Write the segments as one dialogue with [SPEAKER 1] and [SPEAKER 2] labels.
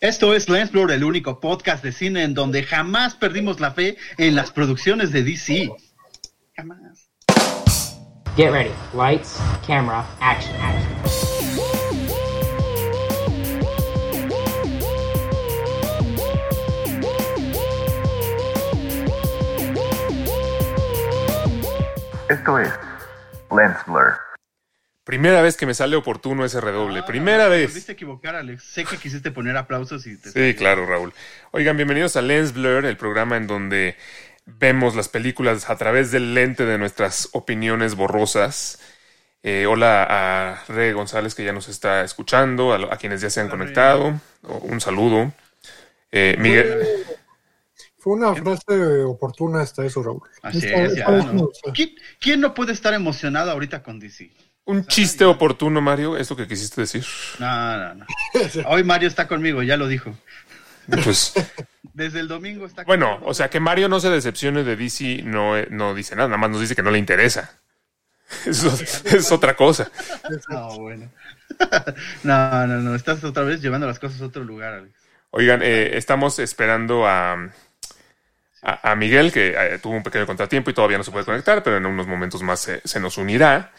[SPEAKER 1] Esto es Lensblur, el único podcast de cine en donde jamás perdimos la fe en las producciones de DC. Jamás.
[SPEAKER 2] Get ready. Lights, camera, action, action.
[SPEAKER 3] Esto es Lens Blur.
[SPEAKER 4] Primera vez que me sale oportuno ese redoble. Primera vez.
[SPEAKER 1] Volviste a equivocar, Alex. Sé que quisiste poner aplausos y te...
[SPEAKER 4] Sí, claro, Raúl. Oigan, bienvenidos a Lens Blur, el programa en donde vemos las películas a través del lente de nuestras opiniones borrosas. Eh, hola a Re González que ya nos está escuchando, a, quienes ya se han
[SPEAKER 1] Hola,
[SPEAKER 4] conectado. Un saludo. Eh, Miguel,
[SPEAKER 5] Fue una frase oportuna hasta eso, Raúl.
[SPEAKER 1] Así
[SPEAKER 5] Esta-
[SPEAKER 1] es. ¿Quién, quién no puede estar emocionado ahorita con DC?
[SPEAKER 4] Un chiste oportuno, Mario, ¿es lo que quisiste decir?
[SPEAKER 1] No, no, no. Hoy Mario está conmigo, ya lo dijo.
[SPEAKER 4] Pues
[SPEAKER 1] Desde el domingo está
[SPEAKER 4] bueno,
[SPEAKER 1] conmigo.
[SPEAKER 4] o sea, que Mario no se decepcione de DC no, no dice nada, nada más nos dice que no le interesa. Eso es otra cosa.
[SPEAKER 1] No, bueno. no, no, no. Estás otra vez llevando las cosas a otro lugar, Alex.
[SPEAKER 4] Oigan, eh, estamos esperando a, a, a Miguel, que eh, tuvo un pequeño contratiempo y todavía no se puede conectar, pero en unos momentos más se, se nos unirá.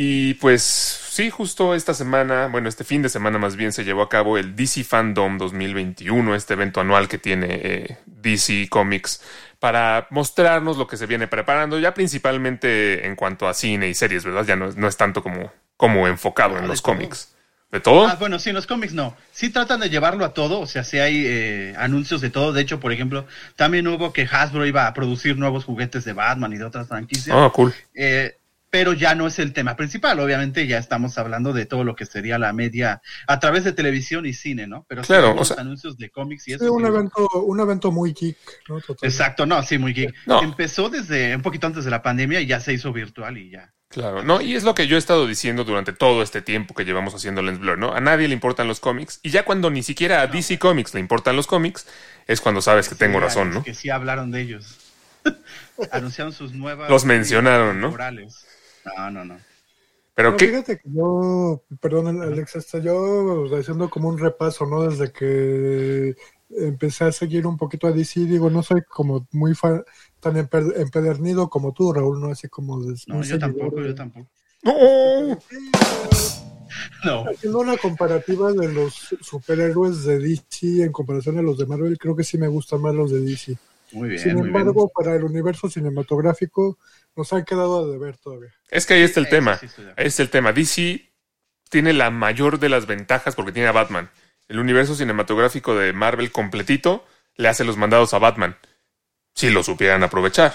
[SPEAKER 4] Y pues sí, justo esta semana, bueno, este fin de semana más bien se llevó a cabo el DC Fandom 2021, este evento anual que tiene eh, DC Comics para mostrarnos lo que se viene preparando, ya principalmente en cuanto a cine y series, ¿verdad? Ya no, es- no es tanto como, como enfocado
[SPEAKER 1] Ah,
[SPEAKER 4] en
[SPEAKER 1] de
[SPEAKER 4] los
[SPEAKER 1] todo.
[SPEAKER 4] cómics. ¿De todo?
[SPEAKER 1] Ah, bueno, sí, en los cómics no. Sí tratan de llevarlo a todo, o sea, sí hay eh, anuncios de todo. De hecho, por ejemplo, también hubo que Hasbro iba a producir nuevos juguetes de Batman y de otras franquicias.
[SPEAKER 4] Ah, cool.
[SPEAKER 1] Eh, pero ya no es el tema principal. Obviamente ya estamos hablando de todo lo que sería la media a través de televisión y cine, ¿no? Pero sí
[SPEAKER 4] Claro, o sea-
[SPEAKER 1] anuncios de cómics y eso.
[SPEAKER 5] Sí, un
[SPEAKER 1] sí.
[SPEAKER 5] evento, un evento muy geek, ¿no? Totalmente.
[SPEAKER 1] Exacto, no, sí, muy geek.
[SPEAKER 4] No.
[SPEAKER 1] Empezó desde un poquito antes de la pandemia y ya se hizo virtual y ya.
[SPEAKER 4] Claro, no, y es lo que yo he estado diciendo durante todo este tiempo que llevamos haciendo Lens Blur, ¿no? A nadie le importan los cómics, y ya cuando ni siquiera a DC Comics le importan los cómics, es cuando sabes que tengo razón, ¿no?
[SPEAKER 1] Que sí hablaron de ellos. Anunciaron sus nuevas.
[SPEAKER 4] Los mencionaron, ¿no?
[SPEAKER 1] No, no, no.
[SPEAKER 4] Pero qué,
[SPEAKER 5] fíjate que yo, perdón, Alex, este, yo haciendo como un repaso, ¿no? Desde que empecé a seguir un poquito a DC, digo, no soy como muy fan, tan empe- empedernido como tú, Raúl, ¿no? Así como de,
[SPEAKER 1] No, yo
[SPEAKER 5] seguidor
[SPEAKER 1] tampoco,
[SPEAKER 5] de-
[SPEAKER 1] yo tampoco.
[SPEAKER 4] ¡No!
[SPEAKER 1] No.
[SPEAKER 5] Haciendo una comparativa de los superhéroes de DC en comparación a los de Marvel, creo que sí me gustan más los de DC.
[SPEAKER 1] Muy bien,
[SPEAKER 5] Sin
[SPEAKER 1] muy bien.
[SPEAKER 5] embargo, para el universo cinematográfico nos han quedado a deber todavía.
[SPEAKER 4] Es que ahí está el tema.
[SPEAKER 1] sí.
[SPEAKER 4] Ahí está el tema. DC tiene la mayor de las ventajas porque tiene a Batman. El universo cinematográfico de Marvel completito le hace los mandados a Batman. Si lo supieran aprovechar.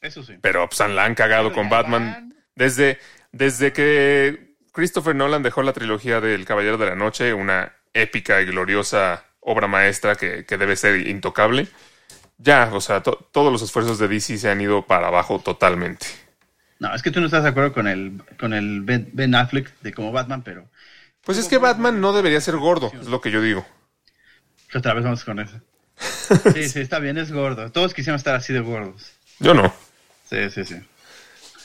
[SPEAKER 1] Eso sí.
[SPEAKER 4] Pero pues, la han cagado
[SPEAKER 1] Pero
[SPEAKER 4] con Batman.
[SPEAKER 1] van.
[SPEAKER 4] Desde, desde que Christopher Nolan dejó la trilogía del Caballero de la Noche, una épica y gloriosa obra maestra que, que debe ser intocable, ya, o sea, to- todos los esfuerzos de DC se han ido para abajo totalmente.
[SPEAKER 1] No, es que tú no estás de acuerdo con el, con el Ben, Ben Affleck de como Batman, pero
[SPEAKER 4] Pues es que Batman no debería ser gordo, es lo que yo digo.
[SPEAKER 1] otra vez vamos con eso. Sí, sí, está bien, es gordo. Todos quisiéramos estar así de gordos.
[SPEAKER 4] Yo no.
[SPEAKER 1] Sí, sí, sí.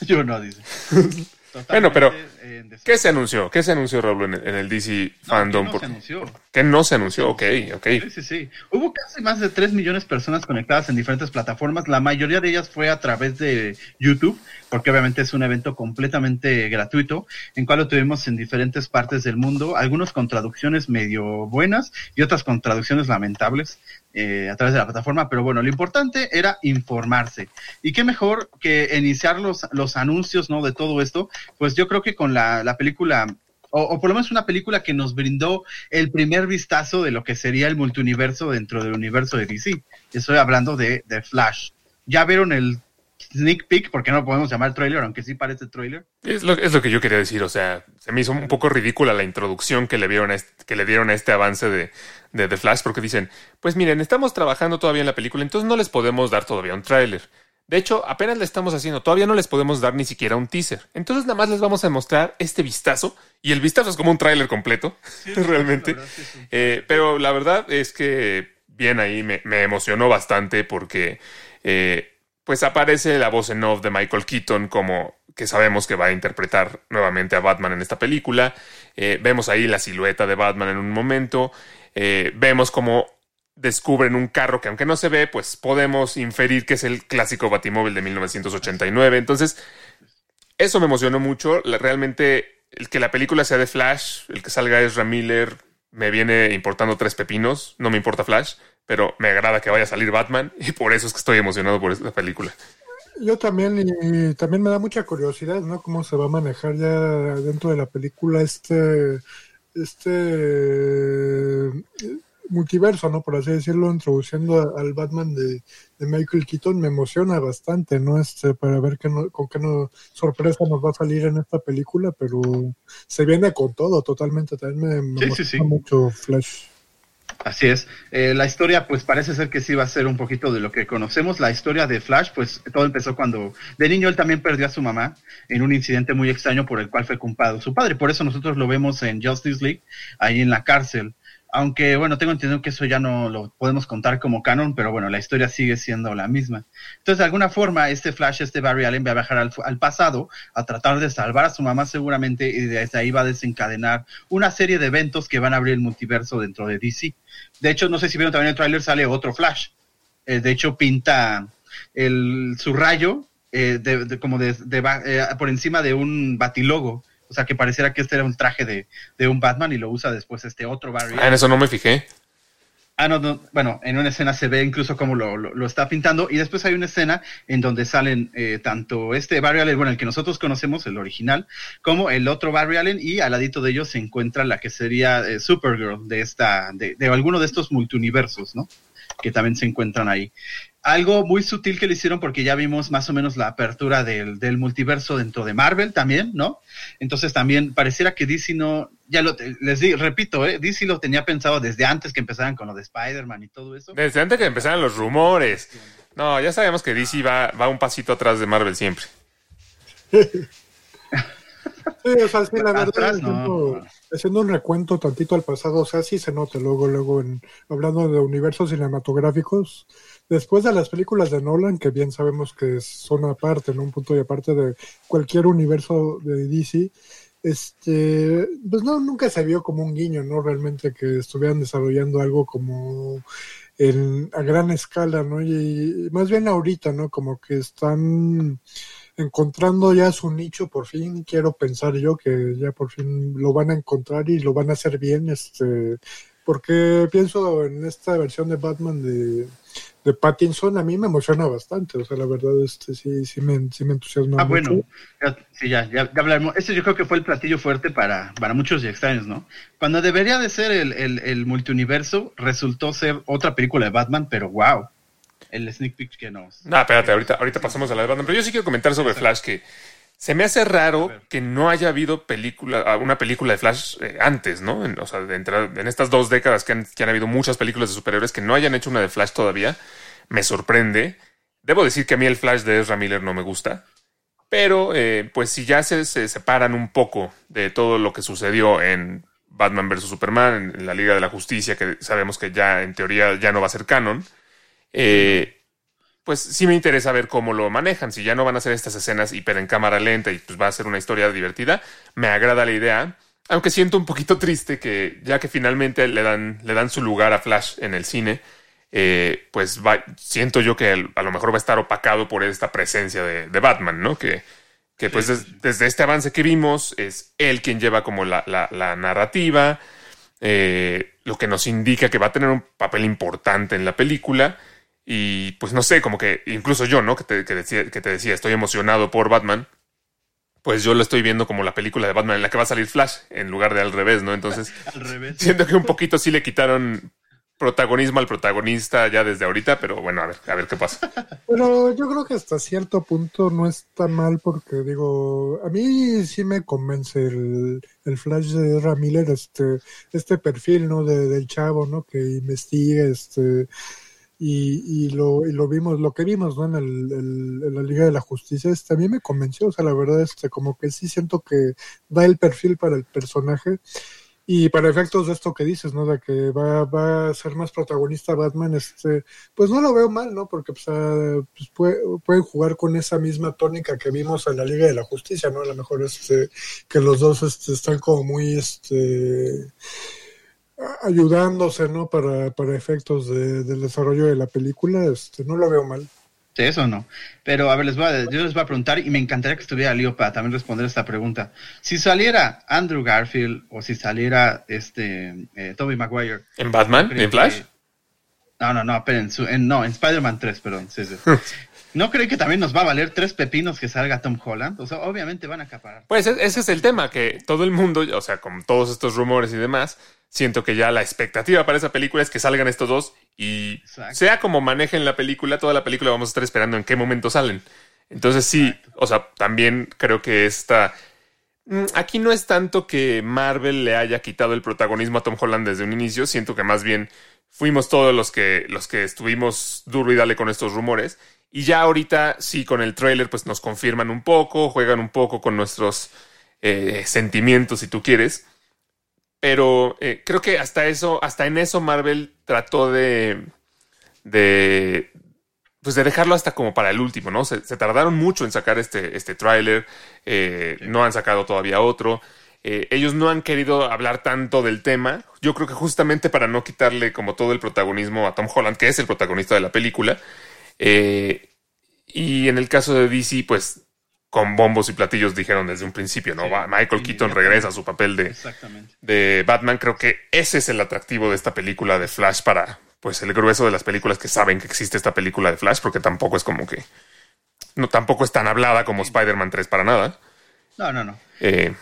[SPEAKER 1] Yo no, dice.
[SPEAKER 4] Bueno, pero,
[SPEAKER 1] Totalmente en desacuerdo.
[SPEAKER 4] ¿Qué se anunció? ¿Qué se anunció, Raúl, en el, en el DC
[SPEAKER 1] No,
[SPEAKER 4] Fandom?
[SPEAKER 1] que no
[SPEAKER 4] Por-
[SPEAKER 1] se anunció.
[SPEAKER 4] ¿Qué no se anunció? Ok, ok.
[SPEAKER 1] Sí, sí, sí. Hubo casi más de 3 millones de personas conectadas en diferentes plataformas. La mayoría de ellas fue a través de YouTube, porque obviamente es un evento completamente gratuito, en cual lo tuvimos en diferentes partes del mundo, algunos con traducciones medio buenas y otras con traducciones lamentables eh, a través de la plataforma. Pero bueno, lo importante era informarse. Y qué mejor que iniciar los, los anuncios ¿no? de todo esto, pues yo creo que con la, la película o, por lo menos una película que nos brindó el primer vistazo de lo que sería el multiuniverso dentro del universo de DC. Estoy hablando de, de Flash. ¿Ya vieron el sneak peek? Porque no lo podemos llamar trailer, aunque sí parece trailer.
[SPEAKER 4] Es lo, es lo que yo quería decir, o sea, se me hizo un poco ridícula la introducción que le, vieron que le dieron a este avance de, de The Flash, porque dicen, pues miren, estamos trabajando todavía en la película, entonces no les podemos dar todavía un tráiler. De hecho, apenas le estamos haciendo, todavía no les podemos dar ni siquiera un teaser. Entonces nada más les vamos a mostrar este vistazo, y el vistazo es como un tráiler completo, realmente.
[SPEAKER 1] La verdad, sí, sí.
[SPEAKER 4] Eh, pero la verdad es que bien ahí me, me emocionó bastante porque eh, pues aparece la voz en off de Michael Keaton como que sabemos que va a interpretar nuevamente a Batman en esta película. Eh, vemos ahí la silueta de Batman en un momento. Eh, vemos como descubren un carro que aunque no se ve, pues podemos inferir que es el clásico Batimóvil de 1989. Entonces, eso me emocionó mucho. Realmente, el que la película sea de Flash, el que salga Ezra Miller, me viene importando tres pepinos. No me importa Flash, pero me agrada que vaya a salir Batman y por eso es que estoy emocionado por esta película.
[SPEAKER 5] Yo también, y también me da mucha curiosidad, ¿no? Cómo se va a manejar ya dentro de la película este, este multiverso, ¿no? Por así decirlo, introduciendo al Batman de, de Michael Keaton, me emociona bastante, ¿no? Este, para ver qué no- con qué no, sorpresa nos va a salir en esta película, pero se viene con todo, totalmente. También me, me
[SPEAKER 1] Sí, sí,
[SPEAKER 5] emociona
[SPEAKER 1] sí.
[SPEAKER 5] mucho Flash.
[SPEAKER 1] Así es. Eh, la historia, pues parece ser que sí va a ser un poquito de lo que conocemos. La historia de Flash, pues todo empezó cuando de niño él también perdió a su mamá en un incidente muy extraño por el cual fue culpado su padre. Por eso nosotros lo vemos en Justice League, ahí en la cárcel. Aunque, bueno, tengo entendido que eso ya no lo podemos contar como canon, pero bueno, la historia sigue siendo la misma. Entonces, de alguna forma, este Flash, este Barry Allen va a viajar al, pasado a tratar de salvar a su mamá seguramente y desde ahí va a desencadenar una serie de eventos que van a abrir el multiverso dentro de DC. De hecho, no sé si vieron también el tráiler, sale otro Flash. Eh, de hecho, pinta el, su rayo eh, de, de- como de, eh, por encima de un batilogo. O sea, que pareciera que este era un traje de, de un Batman y lo usa después este otro Barry.
[SPEAKER 4] Ah, en eso no me fijé.
[SPEAKER 1] Ah, no, no, bueno, en una escena se ve incluso cómo lo, lo, lo está pintando y después hay una escena en donde salen eh, tanto este Barry Allen, bueno, el que nosotros conocemos, el original, como el otro Barry Allen y al ladito de ellos se encuentra la que sería eh, Supergirl de esta, de, de alguno de estos multiuniversos, ¿no? Que también se encuentran ahí. Algo muy sutil que le hicieron porque ya vimos más o menos la apertura del, del multiverso dentro de Marvel también, ¿no? Entonces también pareciera que DC no, ya lo, les digo, repito, ¿eh? DC lo tenía pensado desde antes que empezaran con lo de Spider-Man y todo eso.
[SPEAKER 4] Desde antes que empezaran los rumores. No, ya sabemos que DC va, va un pasito atrás de Marvel siempre.
[SPEAKER 5] Sí, o sea, sí, la verdad,
[SPEAKER 1] Atrás,
[SPEAKER 5] haciendo,
[SPEAKER 1] no.
[SPEAKER 5] haciendo un recuento tantito al pasado, o sea, sí se nota luego, luego, en, hablando de universos cinematográficos, después de las películas de Nolan, que bien sabemos que son aparte, ¿no? Un punto y aparte de cualquier universo de DC, este, pues no, nunca se vio como un guiño, ¿no? Realmente que estuvieran desarrollando algo como en, a gran escala, ¿no? Y, y más bien ahorita, ¿no? Como que están encontrando ya su nicho por fin, quiero pensar yo que ya por fin lo van a encontrar y lo van a hacer bien, este, porque pienso en esta versión de Batman de, de Pattinson, a mí me emociona bastante, o sea, la verdad, este, sí, sí me, sí me entusiasma
[SPEAKER 1] Ah,
[SPEAKER 5] mucho.
[SPEAKER 1] bueno, ya- sí, ya, ya, ya hablaremos. Este yo creo que fue el platillo fuerte para, para muchos y extraños, ¿no? Cuando debería de ser el, el, el multiuniverso, resultó ser otra película de Batman, pero wow, el sneak peek que nos...
[SPEAKER 4] No, espérate, ahorita, ahorita pasamos a la de Batman. Pero yo sí quiero comentar sobre Flash que se me hace raro que no haya habido película, ah, una película de Flash eh, antes, ¿no? En, o sea, de entrar- en estas dos décadas que han, que han habido muchas películas de superhéroes que no hayan hecho una de Flash todavía, me sorprende. Debo decir que a mí el Flash de Ezra Miller no me gusta. Pero, eh, pues si ya se, se separan un poco de todo lo que sucedió en Batman vs. Superman, en la Liga de la Justicia, que sabemos que ya en teoría ya no va a ser canon, eh, pues sí me interesa ver cómo lo manejan. Si ya no van a hacer estas escenas hiper en cámara lenta y pues va a ser una historia divertida, me agrada la idea. Aunque siento un poquito triste que ya que finalmente le dan, le dan su lugar a Flash en el cine, eh, pues va- siento yo que a lo mejor va a estar opacado por esta presencia de, de Batman, ¿no? Que, que pues des- desde este avance que vimos es él quien lleva como la, la- la narrativa, eh, lo que nos indica que va a tener un papel importante en la película. Y pues no sé, como que incluso yo, ¿no? Que te, que decía, que te decía, estoy emocionado por Batman. Pues yo lo estoy viendo como la película de Batman en la que va a salir Flash, en lugar de al revés, ¿no? Entonces,
[SPEAKER 1] Al revés.
[SPEAKER 4] siento que un poquito sí le quitaron protagonismo al protagonista ya desde ahorita, pero bueno, a ver, a ver qué pasa.
[SPEAKER 5] Pero yo creo que hasta cierto punto no está mal porque digo, a mí sí me convence el, el Flash de Ezra Miller, este, este perfil, ¿no? De, del chavo, ¿no? Que investiga, este, y, y lo, y lo vimos, lo que vimos, ¿no? En, el, en la Liga de la Justicia, este, a mí me convenció, o sea, la verdad, este, como que sí siento que da el perfil para el personaje. Y para efectos de esto que dices, ¿no? De que va, va a ser más protagonista Batman, este, pues no lo veo mal, ¿no? Porque pues, ah, pues, puede- pueden jugar con esa misma tónica que vimos en la Liga de la Justicia, ¿no? A lo mejor este, que los dos este, están como muy, este, a- ayudándose, ¿no? Para, para efectos de- del desarrollo de la película, este, no lo veo mal.
[SPEAKER 1] Sí, eso no. Pero a ver, les voy a, yo les voy a preguntar y me encantaría que estuviera Leo para también responder esta pregunta. Si saliera Andrew Garfield o si saliera este eh, Tobey Maguire.
[SPEAKER 4] ¿En Batman?
[SPEAKER 1] ¿creen
[SPEAKER 4] ¿En Flash?
[SPEAKER 1] que- No, no, no, pero en, su- en- no, en Spider-Man 3, perdón. sí, sí. ¿No creen que también nos va a valer tres pepinos que salga Tom Holland? O sea, obviamente van a acaparar.
[SPEAKER 4] Pues e- ese es el tema, que todo el mundo, o sea, con todos estos rumores y demás, siento que ya la expectativa para esa película es que salgan estos dos y
[SPEAKER 1] Exacto.
[SPEAKER 4] sea como manejen la película, toda la película vamos a estar esperando en qué momento salen. Entonces sí, o sea, también creo que esta... Mm, Aquí no es tanto que Marvel le haya quitado el protagonismo a Tom Holland desde un inicio, siento que más bien fuimos todos los que, los que estuvimos duro y dale con estos rumores. Y ya ahorita sí, con el trailer, pues nos confirman un poco, juegan un poco con nuestros eh, sentimientos, si tú quieres. Pero eh, creo que hasta eso, hasta en eso Marvel trató de, de, pues de dejarlo hasta como para el último, ¿no? Se, tardaron mucho en sacar este, este tráiler, eh, no han sacado todavía otro. Ellos no han querido hablar tanto del tema. Yo creo que justamente para no quitarle como todo el protagonismo a Tom Holland, que es el protagonista de la película. Eh, y en el caso de DC, pues con bombos y platillos dijeron desde un principio, ¿no?
[SPEAKER 1] Sí,
[SPEAKER 4] Michael Keaton regresa a su papel de, Batman. Creo que ese es el atractivo de esta película de Flash para pues el grueso de las películas que saben que existe esta película de Flash, porque tampoco es como que no tampoco es tan hablada como Spider-Man 3 para nada.
[SPEAKER 1] No, no, no.
[SPEAKER 4] Eh,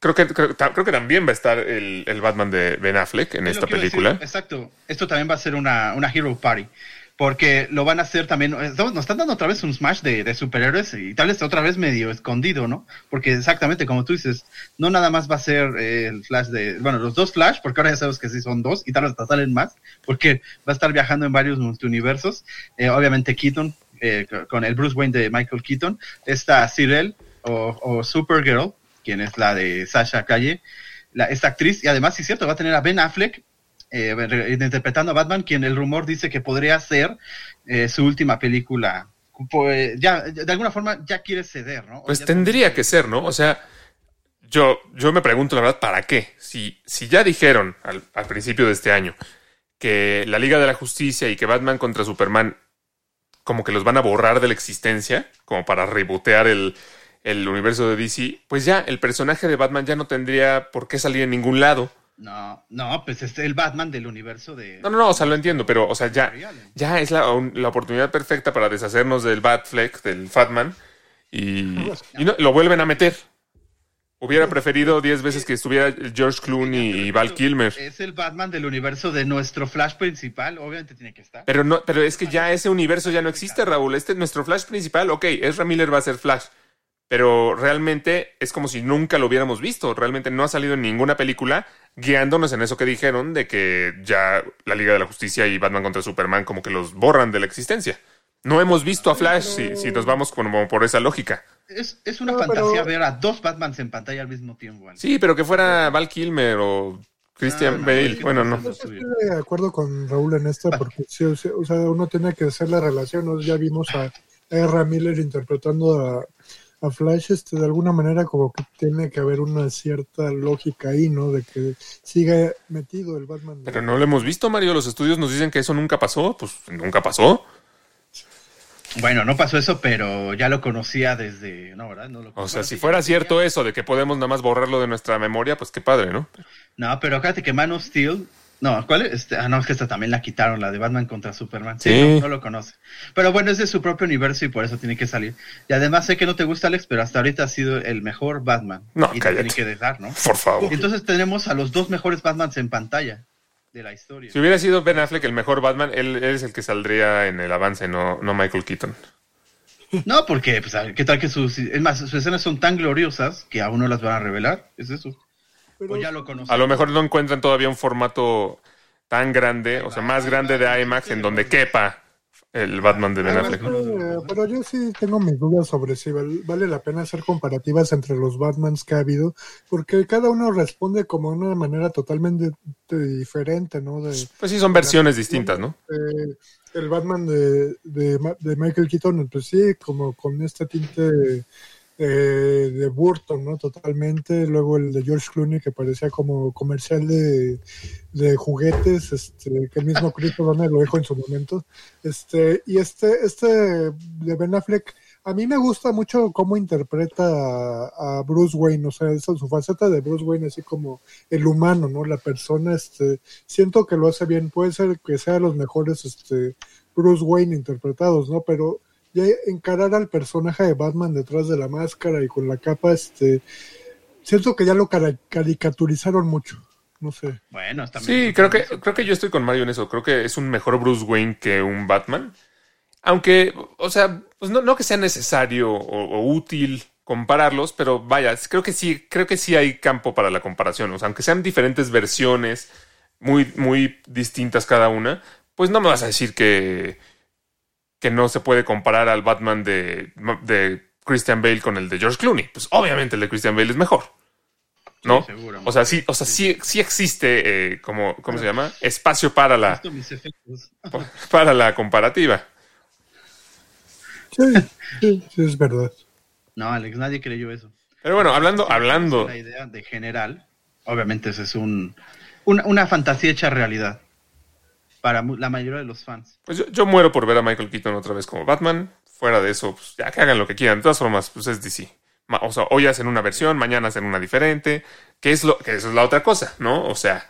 [SPEAKER 4] creo que creo, creo que también va a estar el, el Batman de Ben Affleck en
[SPEAKER 1] Es
[SPEAKER 4] esta
[SPEAKER 1] decir,
[SPEAKER 4] película.
[SPEAKER 1] exacto. Esto también va a ser una, una Hero Party. Porque lo van a hacer también. estamos- Nos están dando otra vez un smash de, superhéroes y tal vez otra vez medio escondido, ¿no? Porque exactamente como tú dices, no nada más va a ser eh, el Flash de. Bueno, los dos Flash, porque ahora ya sabes que sí son dos y tal vez hasta salen más, porque va a estar viajando en varios multiversos. Eh, obviamente Keaton, eh, co- con el Bruce Wayne de Michael Keaton. Está Cyril o, o Supergirl, quien es la de Sasha Calle, la, esta actriz, y además, sí es cierto, va a tener a Ben Affleck eh, re- interpretando a Batman, quien el rumor dice que podría ser eh, su última película. Pues, ya, de alguna forma ya quiere ceder, ¿no? O
[SPEAKER 4] Pues tendría que ser, ¿no? O sea, yo, yo me pregunto la verdad, ¿para qué? Si, si ya dijeron al, al principio de este año que la Liga de la Justicia y que Batman contra Superman como que los van a borrar de la existencia, como para rebotear el, el universo de DC, pues ya el personaje de Batman ya no tendría por qué salir en ningún lado.
[SPEAKER 1] No, no, pues es el Batman del universo de...
[SPEAKER 4] No, no, no, o sea, lo entiendo, pero, o sea, ya, ya es la, la oportunidad perfecta para deshacernos del Batfleck, del Fatman, y, y no, lo vuelven a meter. Hubiera preferido 10 veces que estuviera George Clooney y Val Kilmer.
[SPEAKER 1] Es el Batman del universo de nuestro Flash principal, obviamente tiene que estar.
[SPEAKER 4] Pero no, pero es que ya ese universo ya no existe, Raúl. Este es nuestro Flash principal. Ok, Ezra Miller va a ser Flash. Pero realmente es como si nunca lo hubiéramos visto. Realmente no ha salido en ninguna película guiándonos en eso que dijeron de que ya la Liga de la Justicia y Batman contra Superman como que los borran de la existencia. No hemos visto a Flash si, si nos vamos como por esa lógica.
[SPEAKER 1] Es, es una
[SPEAKER 5] No,
[SPEAKER 1] fantasía
[SPEAKER 5] pero-
[SPEAKER 1] ver a dos Batmans en pantalla al mismo tiempo.
[SPEAKER 4] Sí, pero que fuera Val Kilmer o Christian
[SPEAKER 1] Ah, no,
[SPEAKER 4] Bale. Bueno,
[SPEAKER 1] no.
[SPEAKER 5] Estoy de acuerdo con Raúl en esta porque sí, o sea, o sea, uno tiene que hacer la relación. ¿no? Ya vimos a R. Miller interpretando a, a Flash, este, de alguna manera como que tiene que haber una cierta lógica ahí, ¿no? De que siga metido el Batman.
[SPEAKER 4] Pero no lo hemos visto, Mario. Los estudios nos dicen que eso nunca pasó. Pues nunca pasó.
[SPEAKER 1] Bueno, no pasó eso, pero ya lo conocía desde... No, ¿verdad? No lo
[SPEAKER 4] O sea, si fuera cierto eso de que podemos nada más borrarlo de nuestra memoria, pues qué padre, ¿no?
[SPEAKER 1] No, pero fíjate que Man of Steel... No, ¿cuál es? Este, ah, no, es que esta también la quitaron, la de Batman contra Superman. Sí. No, no lo conoce. Pero bueno, es de su propio universo y por eso tiene que salir. Y además sé que no te gusta, Alex, pero hasta ahorita ha sido el mejor Batman.
[SPEAKER 4] No,
[SPEAKER 1] y te tiene que dejar, ¿no?
[SPEAKER 4] Por favor.
[SPEAKER 1] Y entonces tenemos a los dos mejores Batmans en pantalla de la historia.
[SPEAKER 4] Si hubiera sido Ben Affleck el mejor Batman, él, él es el que saldría en el avance, no, no Michael Keaton.
[SPEAKER 1] No, porque, pues, ¿qué tal que sus... Es más, sus escenas son tan gloriosas que aún no las van a revelar. Es eso.
[SPEAKER 5] Pero-
[SPEAKER 1] O ya lo conocen.
[SPEAKER 4] A lo mejor no encuentran todavía un formato tan grande, o sea, más grande de IMAX en donde quepa el Batman de Ben Affleck.
[SPEAKER 5] eh, pero yo sí tengo mis dudas sobre si val- vale la pena hacer comparativas entre los Batmans que ha habido, porque cada uno responde como de una manera totalmente diferente, ¿no? De,
[SPEAKER 4] Pues sí, son versiones distintas, ¿no?
[SPEAKER 5] eh, el Batman de, de, de Michael Keaton, pues sí, como con este tinte eh, de Burton, ¿no? Totalmente. Luego el de George Clooney, que parecía como comercial de, de juguetes, este, que el mismo Chris O'Donnell lo dijo en su momento. Este, y este, este de Ben Affleck, a mí me gusta mucho cómo interpreta a, a Bruce Wayne, o sea, esa, su faceta de Bruce Wayne, así como el humano, ¿no? La persona, este, siento que lo hace bien. Puede ser que sea de los mejores, este, Bruce Wayne interpretados, ¿no? Pero ya encarar al personaje de Batman detrás de la máscara y con la capa, este, siento que ya lo caricaturizaron mucho. No sé.
[SPEAKER 1] Bueno, está
[SPEAKER 4] Sí, creo que, creo que yo estoy con Mario en eso. Creo que es un mejor Bruce Wayne que un Batman. Aunque, o sea, pues no, no que sea necesario o, o útil compararlos, pero vaya, creo que sí, creo que sí hay campo para la comparación. O sea, aunque sean diferentes versiones, muy, muy distintas cada una, pues no me vas a decir que, que no se puede comparar al Batman de, de Christian Bale con el de George Clooney. Pues obviamente el de Christian Bale es mejor. ¿no?
[SPEAKER 1] Sí, seguro.
[SPEAKER 4] o sea, sí, o sea, sí, sí existe, eh, como, ¿cómo se llama? Espacio para la, para la comparativa.
[SPEAKER 5] Sí, sí, sí, es verdad.
[SPEAKER 1] No, Alex, nadie creyó eso.
[SPEAKER 4] Pero bueno, hablando, hablando,
[SPEAKER 1] La idea de general, obviamente ese es un, una, una fantasía hecha realidad para la mayoría de los fans.
[SPEAKER 4] pues yo, muero por ver a Michael Keaton otra vez como Batman. Fuera de eso, pues ya que hagan lo que quieran. De todas formas, pues es DC. O sea, hoy hacen una versión, mañana hacen una diferente. Que es lo, que eso es la otra cosa, ¿no? O sea,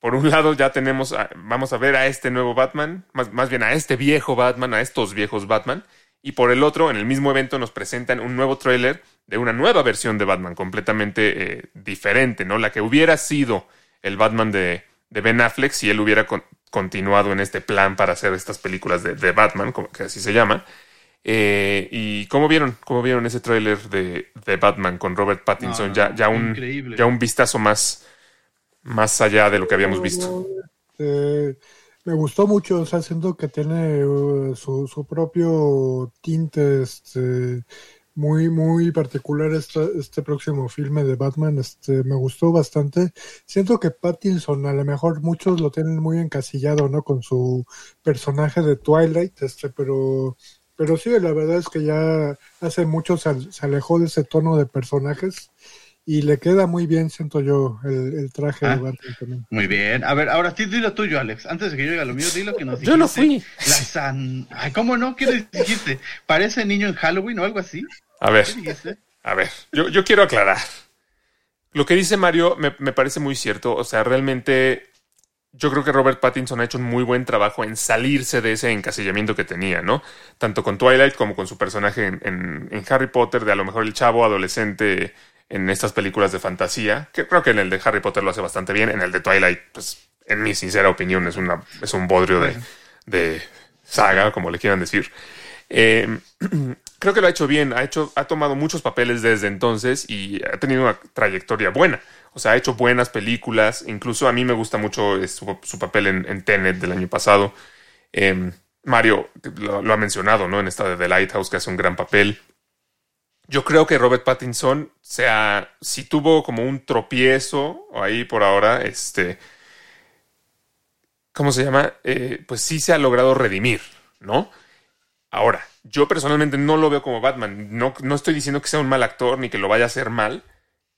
[SPEAKER 4] por un lado ya tenemos, vamos a ver a este nuevo Batman, más, más bien a este viejo Batman, a estos viejos Batman. Y por el otro, en el mismo evento nos presentan un nuevo tráiler de una nueva versión de Batman, completamente eh, diferente, ¿no? La que hubiera sido el Batman de, de Ben Affleck si él hubiera con- continuado en este plan para hacer estas películas de, de Batman, como que así se llama. Eh, ¿Y cómo vieron? ¿Cómo vieron ese tráiler de, de Batman con Robert Pattinson?
[SPEAKER 1] No,
[SPEAKER 4] ya, ya, un,
[SPEAKER 1] increíble.
[SPEAKER 4] ya un vistazo más, más allá de lo que habíamos visto.
[SPEAKER 5] Eh, me gustó mucho, o sea, siento que tiene uh, su, su propio tinte este, muy, muy particular este, este próximo filme de Batman. Este, me gustó bastante. Siento que Pattinson, a lo mejor muchos lo tienen muy encasillado, ¿no? Con su personaje de Twilight, este, pero, pero sí, la verdad es que ya hace mucho se, al- se alejó de ese tono de personajes. Y le queda muy bien, siento yo, el, el traje
[SPEAKER 1] Ah.
[SPEAKER 5] de Batman también.
[SPEAKER 1] Muy bien. A ver, ahora sí, dilo tuyo, Alex. Antes de que yo diga lo mío, dilo que nos dijiste.
[SPEAKER 4] Yo no fui.
[SPEAKER 1] La san... Ay, ¿cómo no? ¿Qué dijiste? ¿Parece niño en Halloween o algo así?
[SPEAKER 4] A ver, a ver, yo, yo quiero aclarar. Lo que dice Mario me, me parece muy cierto. O sea, realmente yo creo que Robert Pattinson ha hecho un muy buen trabajo en salirse de ese encasillamiento que tenía, ¿no? Tanto con Twilight como con su personaje en, en- en Harry Potter, de a lo mejor el chavo adolescente en estas películas de fantasía, que creo que en el de Harry Potter lo hace bastante bien, en el de Twilight, pues en mi sincera opinión es, una, es un bodrio de, de saga, como le quieran decir. Eh, creo que lo ha hecho bien, ha, hecho, ha tomado muchos papeles desde entonces y ha tenido una trayectoria buena. O sea, ha hecho buenas películas, incluso a mí me gusta mucho su, su papel en, en Tenet del año pasado. Eh, Mario lo, lo ha mencionado, ¿no? En esta de The Lighthouse, que hace un gran papel. Yo creo que Robert Pattinson, sea, si tuvo como un tropiezo ahí por ahora, este, ¿cómo se llama? Eh, pues sí se ha logrado redimir, ¿no? Ahora, yo personalmente no lo veo como Batman. No, no estoy diciendo que sea un mal actor ni que lo vaya a hacer mal,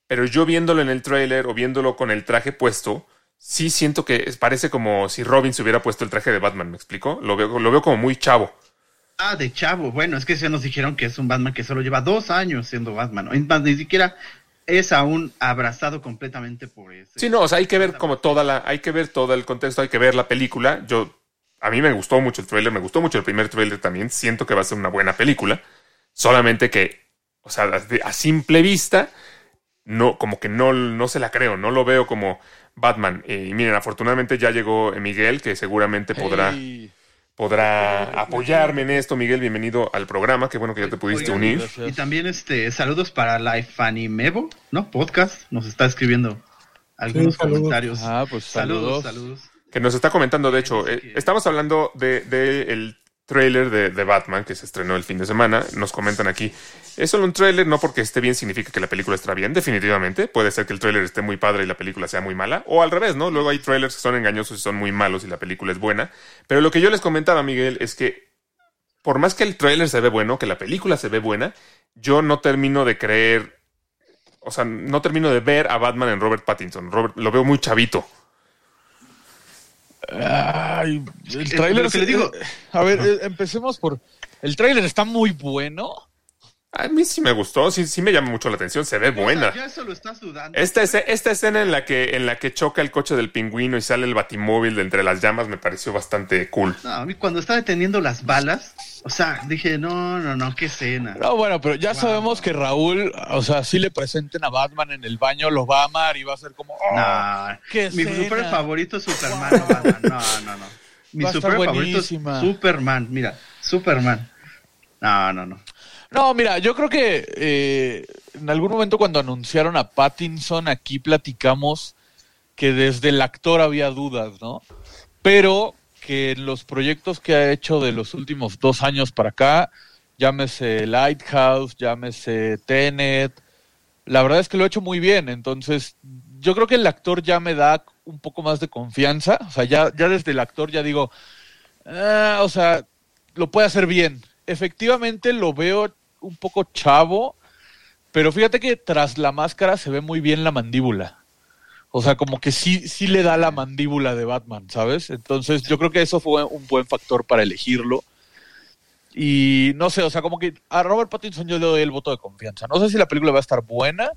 [SPEAKER 4] pero yo viéndolo en el tráiler o viéndolo con el traje puesto, sí siento que parece como si Robin se hubiera puesto el traje de Batman, ¿me explico? Lo veo, lo veo como muy chavo.
[SPEAKER 1] Ah, de chavo. Bueno, es que ya nos dijeron que es un Batman que solo lleva dos años siendo Batman. Ni siquiera es aún abrazado completamente por ese.
[SPEAKER 4] Sí, no, o sea, hay que ver como toda la, hay que ver todo el contexto, hay que ver la película. Yo, a mí me gustó mucho el tráiler, me gustó mucho el primer tráiler también. Siento que va a ser una buena película. Solamente que, o sea, a, simple vista, no, como que no, no se la creo, no lo veo como Batman. Eh, y miren, afortunadamente ya llegó Miguel, que seguramente podrá, podrá apoyarme en esto. Miguel, bienvenido al programa. Qué bueno que ya te pudiste
[SPEAKER 1] Oigan,
[SPEAKER 4] unir.
[SPEAKER 1] Y también este saludos para Life Animevo, ¿no? Podcast. Nos está escribiendo algunos
[SPEAKER 5] Sí,
[SPEAKER 1] comentarios.
[SPEAKER 6] Ah, pues
[SPEAKER 1] saludos,
[SPEAKER 6] saludos.
[SPEAKER 1] saludos.
[SPEAKER 4] Que nos está comentando, de hecho, eh, estamos hablando de, de el trailer de, Batman que se estrenó el fin de semana. Nos comentan aquí, es solo un trailer, no porque esté bien significa que la película estará bien, definitivamente. Puede ser que el trailer esté muy padre y la película sea muy mala, o al revés, ¿no? Luego hay trailers que son engañosos y son muy malos y la película es buena. Pero lo que yo les comentaba, Miguel, es que por más que el tráiler se ve bueno, que la película se ve buena, yo no termino de creer, o sea, no termino de ver a Batman en Robert Pattinson. Lo veo muy chavito.
[SPEAKER 6] Ay, el
[SPEAKER 1] Es
[SPEAKER 6] tráiler...
[SPEAKER 1] que le digo.
[SPEAKER 6] A ver, eh, empecemos por... El tráiler está muy bueno.
[SPEAKER 4] A mí sí me gustó, sí, sí me llama mucho la atención, se ve buena.
[SPEAKER 1] Ya eso lo estás dudando.
[SPEAKER 4] Esta, esta escena en la, que, en la que choca el coche del pingüino y sale el batimóvil de entre las llamas me pareció bastante cool.
[SPEAKER 1] No, a mí cuando estaba deteniendo las balas, o sea, dije, no, no, no, qué escena.
[SPEAKER 6] No, bueno, pero ya
[SPEAKER 1] Wow.
[SPEAKER 6] sabemos que Raúl, o sea, si le presenten a Batman en el baño, lo va a amar y va a ser como... "Oh,
[SPEAKER 1] No,
[SPEAKER 6] qué
[SPEAKER 1] mi
[SPEAKER 6] escena".
[SPEAKER 1] super favorito es Superman. No, Batman. no, no, no. Mi super favorito es. Superman. Mira, Superman. No, no, no.
[SPEAKER 6] No, mira, yo creo que eh, en algún momento cuando anunciaron a Pattinson, aquí platicamos que desde el actor había dudas, ¿no? Pero que en los proyectos que ha hecho de los últimos dos años para acá, llámese Lighthouse, llámese Tenet, la verdad es que lo ha hecho muy bien. Entonces, yo creo que el actor ya me da un poco más de confianza. O sea, ya, ya desde el actor ya digo, "Ah, o sea, lo puede hacer bien. Efectivamente lo veo un poco chavo, pero fíjate que tras la máscara se ve muy bien la mandíbula. O sea, como que sí, sí le da la mandíbula de Batman, ¿sabes? Entonces yo creo que eso fue un buen factor para elegirlo. Y no sé, o sea, como que a Robert Pattinson yo le doy el voto de confianza. No sé si la película va a estar buena.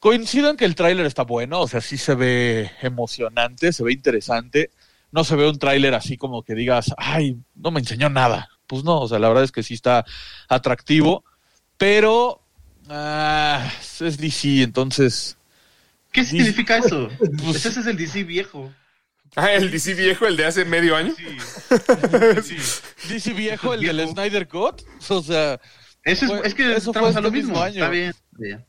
[SPEAKER 6] Coincido en que el tráiler está bueno, o sea, sí se ve emocionante, se ve interesante. No se ve un tráiler así como que digas, ay, no me enseñó nada. Pues no, o sea, la verdad es que sí está atractivo, pero ah, es DC, entonces
[SPEAKER 1] ¿Qué significa eso?
[SPEAKER 6] Pues-
[SPEAKER 1] Ese es el DC viejo.
[SPEAKER 4] Ah, el DC viejo, el de hace medio año.
[SPEAKER 1] Sí. sí.
[SPEAKER 6] DC viejo, el del
[SPEAKER 1] Viejo.
[SPEAKER 6] Snyder Cut, o sea,
[SPEAKER 1] Eso es, es que
[SPEAKER 6] eso
[SPEAKER 1] estamos
[SPEAKER 6] fue
[SPEAKER 1] a lo
[SPEAKER 6] este mismo
[SPEAKER 1] mismo.
[SPEAKER 6] año.
[SPEAKER 1] Está bien.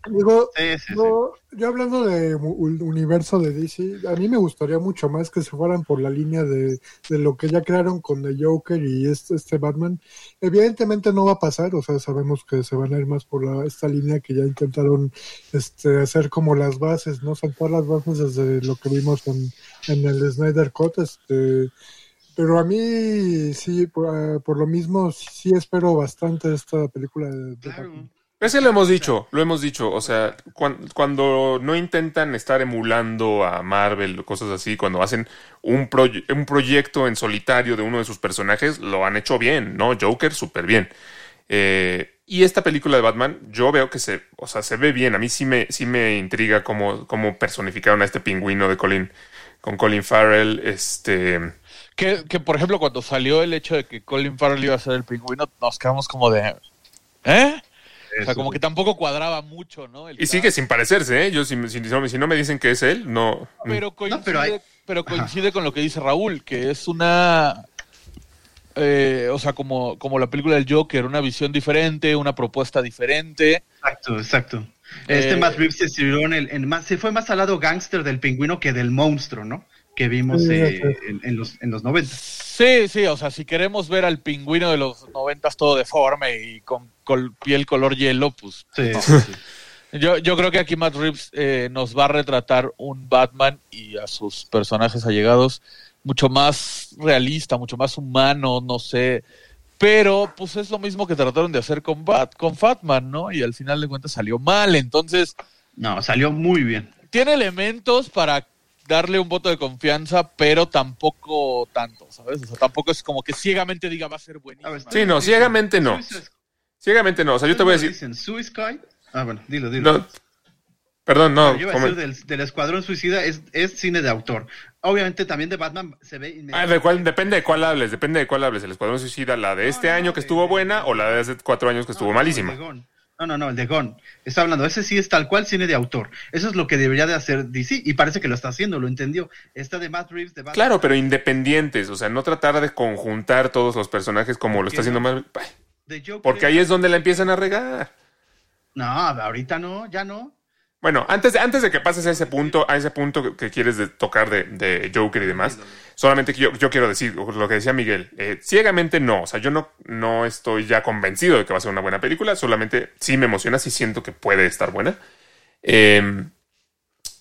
[SPEAKER 5] Digo,
[SPEAKER 1] Sí, sí, sí.
[SPEAKER 5] yo, hablando de universo de DC, a mí me gustaría mucho más que se fueran por la línea de, de lo que ya crearon con The Joker y este, este Batman. Evidentemente no va a pasar, o sea, sabemos que se van a ir más por la, esta línea que ya intentaron este, hacer como las bases, ¿no? Sentar las bases desde lo que vimos en, en el Snyder Cut, este... Pero a mí, sí, por, ah, por lo mismo, sí espero bastante esta película de, de
[SPEAKER 1] Claro.
[SPEAKER 5] Batman.
[SPEAKER 4] Ese lo hemos dicho, lo hemos dicho. O sea, cuan- cuando no intentan estar emulando a Marvel o cosas así, cuando hacen un, proye- un proyecto en solitario de uno de sus personajes, lo han hecho bien, ¿no? Joker, súper bien. Eh, y esta película de Batman, yo veo que se, o sea, se ve bien. A mí sí me, sí me intriga cómo, cómo personificaron a este pingüino de Colin, con Colin Farrell. Este,
[SPEAKER 6] que, que por ejemplo cuando salió el hecho de que Colin Farrell iba a ser el pingüino, nos quedamos como de... ¿Eh? O sea, como que tampoco cuadraba mucho, ¿no? El
[SPEAKER 4] y sigue sin parecerse, ¿eh? Yo, si, si- si no, me dicen que es él, no.
[SPEAKER 6] Pero coincide,
[SPEAKER 1] pero hay-
[SPEAKER 6] pero coincide con lo que dice Raúl, que es una... eh, o sea, como, como la película del Joker, una visión diferente, una propuesta diferente.
[SPEAKER 1] Exacto, exacto. Este
[SPEAKER 6] Eh,
[SPEAKER 1] Matt Reeves se sirvió en el, en más, se fue más al lado gángster del pingüino que del monstruo, ¿no? Que vimos eh, en, en los, en los 90.
[SPEAKER 6] Sí, sí, o sea, si queremos ver al pingüino de los noventas todo deforme y con, col- piel color hielo, pues
[SPEAKER 1] Sí,
[SPEAKER 6] no.
[SPEAKER 1] sí, sí.
[SPEAKER 6] Yo, yo creo que aquí Matt Reeves eh, nos va a retratar un Batman y a sus personajes allegados mucho más realista, mucho más humano, no sé. Pero pues es lo mismo que trataron de hacer con Bat, con Fatman, ¿no? Y al final de cuentas salió mal. Entonces,
[SPEAKER 1] No, salió muy bien.
[SPEAKER 6] tiene elementos para darle un voto de confianza, pero tampoco tanto, ¿sabes? O sea, tampoco es como que ciegamente diga va a ser buenísimo.
[SPEAKER 1] A ver,
[SPEAKER 4] Sí, no, ciegamente no.
[SPEAKER 1] Suicide-
[SPEAKER 4] Ciegamente no. O sea, yo te voy a decir.
[SPEAKER 1] Dicen Suicide. Ah, bueno, dilo, dilo.
[SPEAKER 4] No, perdón, no.
[SPEAKER 1] yo iba a decir del, del Escuadrón Suicida es, es cine de autor. Obviamente también de Batman se ve
[SPEAKER 4] Ah,
[SPEAKER 1] inmediatamente.
[SPEAKER 4] de cuál, depende de cuál hables, depende de cuál hables. El Escuadrón Suicida, la de este
[SPEAKER 1] No, no,
[SPEAKER 4] año que estuvo buena o la de hace cuatro años que
[SPEAKER 1] No,
[SPEAKER 4] estuvo
[SPEAKER 1] no,
[SPEAKER 4] malísima.
[SPEAKER 1] No, no, no, el de Gon. Está hablando, ese sí es tal cual cine de autor. Eso es lo que debería de hacer DC y parece que lo está haciendo, lo entendió. Esta de Matt Reeves de Batman.
[SPEAKER 4] Claro, pero independientes, o sea, no tratar de conjuntar todos los personajes como lo está haciendo
[SPEAKER 1] no? Joker.
[SPEAKER 4] Porque ahí es donde la empiezan a regar.
[SPEAKER 1] No, ahorita no, ya no.
[SPEAKER 4] Bueno, antes de, antes de que pases a ese punto, a ese punto que, que quieres de- tocar de, de Joker y demás, solamente que yo, yo quiero decir lo que decía Miguel, eh, ciegamente no, o sea, yo no, no estoy ya convencido de que va a ser una buena película, solamente sí me emociona, sí siento que puede estar buena. Eh,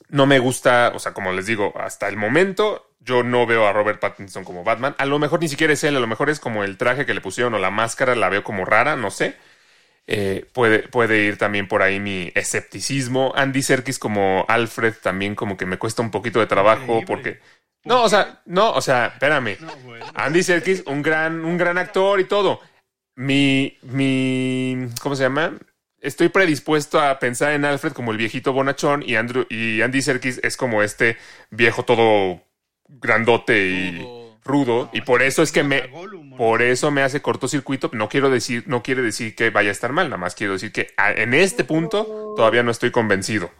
[SPEAKER 4] no me gusta, o sea, como les digo, hasta el momento yo no veo a Robert Pattinson como Batman. A lo mejor ni siquiera es él, a lo mejor es como el traje que le pusieron o la máscara, la veo como rara, no sé. Eh, puede, puede ir también por ahí mi escepticismo. Andy Serkis como Alfred también como que me cuesta un poquito de trabajo porque...
[SPEAKER 1] ¿Por
[SPEAKER 4] No, o sea, no, o sea, espérame. Andy Serkis, un gran, un gran actor y todo. Mi, mi, ¿cómo se llama? Estoy predispuesto a pensar en Alfred como el viejito bonachón y, Andrew, y Andy Serkis es como este viejo todo grandote y
[SPEAKER 6] Rudo.
[SPEAKER 4] y por eso es que me,
[SPEAKER 1] Gollum, ¿no?
[SPEAKER 4] por eso me hace cortocircuito. No quiero decir, no quiere decir que vaya a estar mal, nada más quiero decir que a- en este punto todavía no estoy convencido.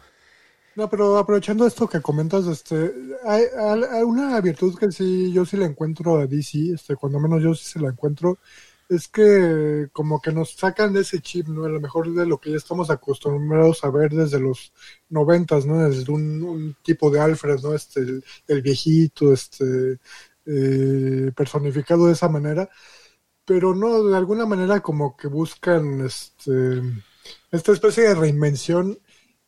[SPEAKER 5] No, pero aprovechando esto que comentas, este, hay, hay- hay una virtud que sí, yo sí la encuentro a DC, este, cuando menos yo sí se la encuentro, es que como que nos sacan de ese chip, ¿no? A lo mejor de lo que ya estamos acostumbrados a ver desde los noventas, ¿no? Desde un, un tipo de Alfred, ¿no? Este, el, el viejito, este, eh, personificado de esa manera, pero no, de alguna manera como que buscan, este, esta especie de reinvención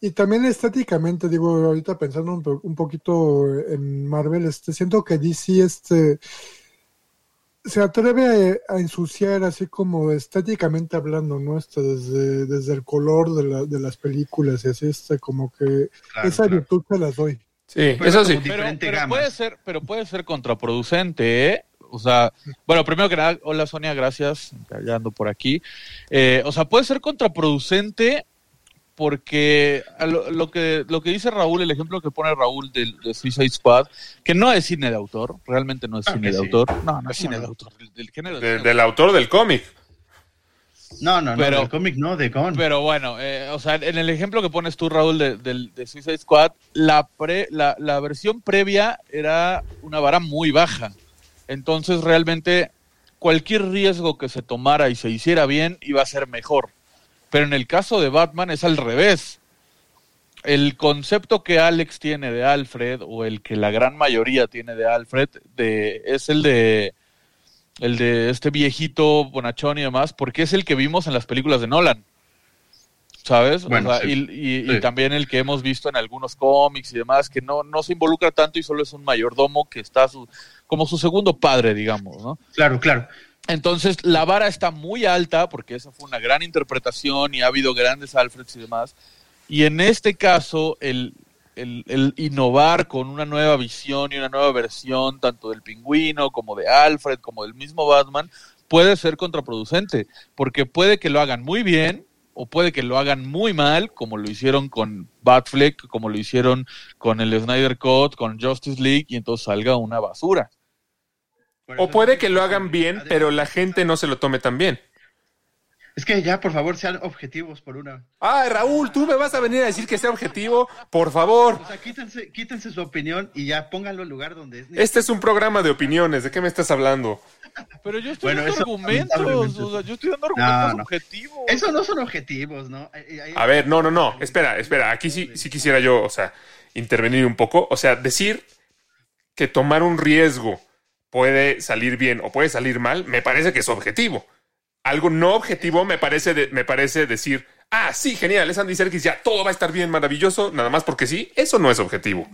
[SPEAKER 5] y también estéticamente, digo, ahorita pensando un, un poquito en Marvel, este, siento que DC este, se atreve a, a ensuciar así como estéticamente hablando, ¿no? Este, desde, desde el color de, la- de las películas y así, este, como que
[SPEAKER 1] Claro,
[SPEAKER 5] esa
[SPEAKER 1] claro.
[SPEAKER 5] virtud se las doy.
[SPEAKER 4] Sí,
[SPEAKER 1] Pero
[SPEAKER 4] eso sí.
[SPEAKER 6] Pero, pero puede ser, pero puede ser contraproducente, ¿eh? O sea, bueno, primero que nada, hola Sonia, gracias, ya ando por aquí. Eh, o sea, puede ser contraproducente porque lo, lo que lo que dice Raúl, el ejemplo que pone Raúl del de Suicide Squad, que no es cine de autor, realmente no es cine de
[SPEAKER 1] sí.
[SPEAKER 6] autor, no, no es
[SPEAKER 1] ¿Cómo
[SPEAKER 6] cine de
[SPEAKER 1] no?
[SPEAKER 6] autor, del, del género.
[SPEAKER 4] De-
[SPEAKER 6] cine de
[SPEAKER 4] del autor del cómic.
[SPEAKER 1] No, no, no,
[SPEAKER 6] Pero-
[SPEAKER 1] del cómic no, de Gon.
[SPEAKER 6] Pero bueno, eh, o sea, en el ejemplo que pones tú, Raúl, de, del- de Suicide Squad, la, pre- la, la versión previa era una vara muy baja. Entonces, realmente, cualquier riesgo que se tomara y se hiciera bien iba a ser mejor. Pero en el caso de Batman es al revés. El concepto que Alex tiene de Alfred, o el que la gran mayoría tiene de Alfred, de, es el de el de este viejito bonachón y demás, porque es el que vimos en las películas de Nolan. ¿Sabes? O sea,
[SPEAKER 1] sí.
[SPEAKER 6] y, y- y
[SPEAKER 1] Sí.
[SPEAKER 6] también el que hemos visto en algunos cómics y demás, que no, no se involucra tanto y solo es un mayordomo que está su, como su segundo padre, digamos, ¿no?
[SPEAKER 1] Claro, claro.
[SPEAKER 6] Entonces, la vara está muy alta, porque esa fue una gran interpretación y ha habido grandes Alfreds y demás. Y en este caso, el, el, el innovar con una nueva visión y una nueva versión, tanto del pingüino como de Alfred, como del mismo Batman, puede ser contraproducente, porque puede que lo hagan muy bien o puede que lo hagan muy mal, como lo hicieron con Batfleck, como lo hicieron con el Snyder Cut, con Justice League, y entonces salga una basura.
[SPEAKER 4] O puede que lo hagan bien, pero la gente no se lo tome tan bien.
[SPEAKER 1] Es que ya, por favor, sean objetivos por una.
[SPEAKER 4] Ay, Raúl, tú me vas a venir a decir que sea objetivo, por favor.
[SPEAKER 1] O sea, quítense, quítense su opinión y ya pónganlo en lugar donde es.
[SPEAKER 4] Este es un programa de opiniones, ¿de qué me estás hablando?
[SPEAKER 6] Pero yo estoy
[SPEAKER 1] Bueno,
[SPEAKER 6] dando
[SPEAKER 1] eso
[SPEAKER 6] argumentos, o sea, yo estoy dando
[SPEAKER 1] No,
[SPEAKER 6] argumentos
[SPEAKER 1] no.
[SPEAKER 6] objetivos.
[SPEAKER 1] Eso no son objetivos, ¿no?
[SPEAKER 4] A ver, no, no, no, espera, espera, aquí sí, sí quisiera yo, o sea, intervenir un poco, o sea, decir que tomar un riesgo puede salir bien o puede salir mal, me parece que es objetivo. Algo no objetivo me parece, de- me parece decir, ah, sí, genial, es Andy Serkis, ya todo va a estar bien, maravilloso, nada más porque sí, eso no es objetivo.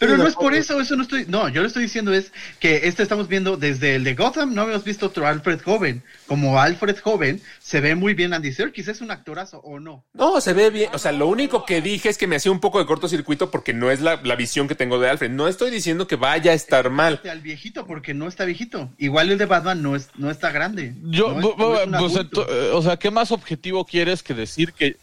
[SPEAKER 1] Pero
[SPEAKER 5] Sí,
[SPEAKER 1] no es por eso, eso no estoy. No, yo lo estoy diciendo es que este estamos viendo desde el de Gotham, no habíamos visto otro Alfred joven. Como Alfred joven, se ve muy bien Andy Serkis, ¿es un actorazo o no?
[SPEAKER 4] No, se ve bien. O sea, lo único que dije es que me hacía un poco de cortocircuito porque no es la, la visión que tengo de Alfred. No estoy diciendo que vaya a estar mal.
[SPEAKER 1] Al viejito, porque no está viejito. Igual el de Batman no, es, no está grande.
[SPEAKER 6] Yo,
[SPEAKER 1] No es- es
[SPEAKER 6] pues, o sea, ¿qué más objetivo quieres que decir que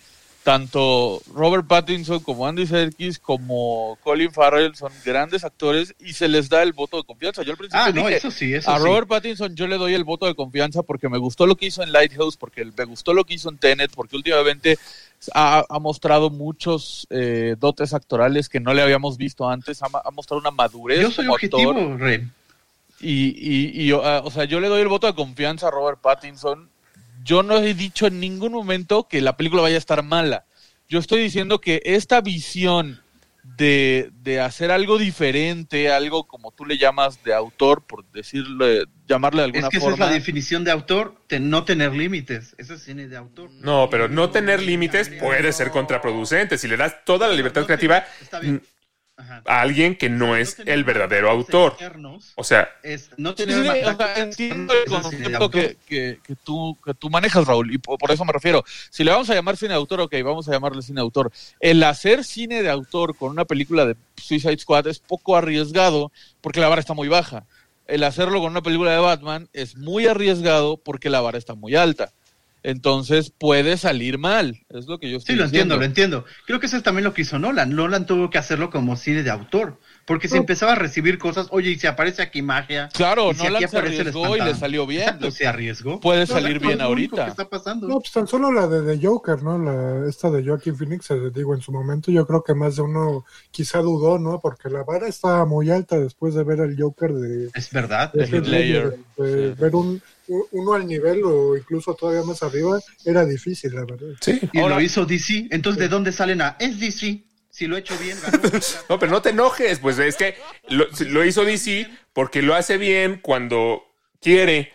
[SPEAKER 6] tanto Robert Pattinson como Andy Serkis como Colin Farrell son grandes actores y se les da el voto de confianza? Yo al principio
[SPEAKER 1] Ah, no,
[SPEAKER 6] dije,
[SPEAKER 1] eso sí, eso
[SPEAKER 6] a
[SPEAKER 1] sí.
[SPEAKER 6] Robert Pattinson yo le doy el voto de confianza porque me gustó lo que hizo en Lighthouse, porque me gustó lo que hizo en Tenet, porque últimamente ha, ha mostrado muchos eh, dotes actorales que no le habíamos visto antes, ha, mostrado una madurez
[SPEAKER 1] Yo soy
[SPEAKER 6] como
[SPEAKER 1] objetivo,
[SPEAKER 6] actor. Y, y, y, o sea, yo le doy el voto de confianza a Robert Pattinson. Yo no he dicho en ningún momento que la película vaya a estar mala. Yo estoy diciendo que esta visión de, de hacer algo diferente, algo como tú le llamas de autor, por decirle, llamarle de alguna
[SPEAKER 1] Es que esa es
[SPEAKER 6] forma.
[SPEAKER 1] la definición de autor, de no tener límites. Eso es cine de autor.
[SPEAKER 4] No, pero no tener límites puede ser contraproducente. Si le das toda la libertad creativa
[SPEAKER 1] Está bien. Ajá.
[SPEAKER 4] a alguien que no es el verdadero autor.
[SPEAKER 1] Externos,
[SPEAKER 4] O sea,
[SPEAKER 1] Es no
[SPEAKER 6] Sí,
[SPEAKER 1] tener
[SPEAKER 6] sí,
[SPEAKER 1] una
[SPEAKER 6] o sea, entiendo el concepto que, que tú, que tú manejas, Raúl, y por, por eso me refiero. Si le vamos a llamar cine de autor, ok, vamos a llamarle cine de autor. El hacer cine de autor con una película de Suicide Squad es poco arriesgado porque la vara está muy baja. El hacerlo con una película de Batman es muy arriesgado porque la vara está muy alta. Entonces puede salir mal, es lo que yo estoy
[SPEAKER 1] Sí, lo entiendo, lo entiendo. Creo que eso es también lo que hizo Nolan. Nolan tuvo que hacerlo como cine de autor. Porque si
[SPEAKER 5] No.
[SPEAKER 1] empezaba a recibir cosas, oye, y si aparece aquí magia.
[SPEAKER 6] Claro,
[SPEAKER 1] y si
[SPEAKER 6] Nolan
[SPEAKER 1] aquí
[SPEAKER 6] se arriesgó y le salió bien.
[SPEAKER 1] Exacto, se arriesgó.
[SPEAKER 6] Puede
[SPEAKER 1] No,
[SPEAKER 6] salir bien
[SPEAKER 1] que
[SPEAKER 6] ahorita.
[SPEAKER 1] está pasando.
[SPEAKER 5] No, pues tan solo la de The Joker, ¿no? La, esta de Joaquin Phoenix, eh, digo, en su momento yo creo que más de uno quizá dudó, ¿no? Porque la vara estaba muy alta después de ver el Joker de,
[SPEAKER 1] Es verdad.
[SPEAKER 5] de de
[SPEAKER 6] Sí.
[SPEAKER 5] ver un- uno al nivel o incluso todavía más arriba era difícil, la verdad.
[SPEAKER 4] sí.
[SPEAKER 1] Y
[SPEAKER 6] Ahora-
[SPEAKER 1] lo hizo DC. Entonces, ¿de dónde salen a? Es DC. Si lo he hecho bien, ganó.
[SPEAKER 4] No, pero no te enojes, pues es que lo, lo hizo DC porque lo hace bien cuando quiere.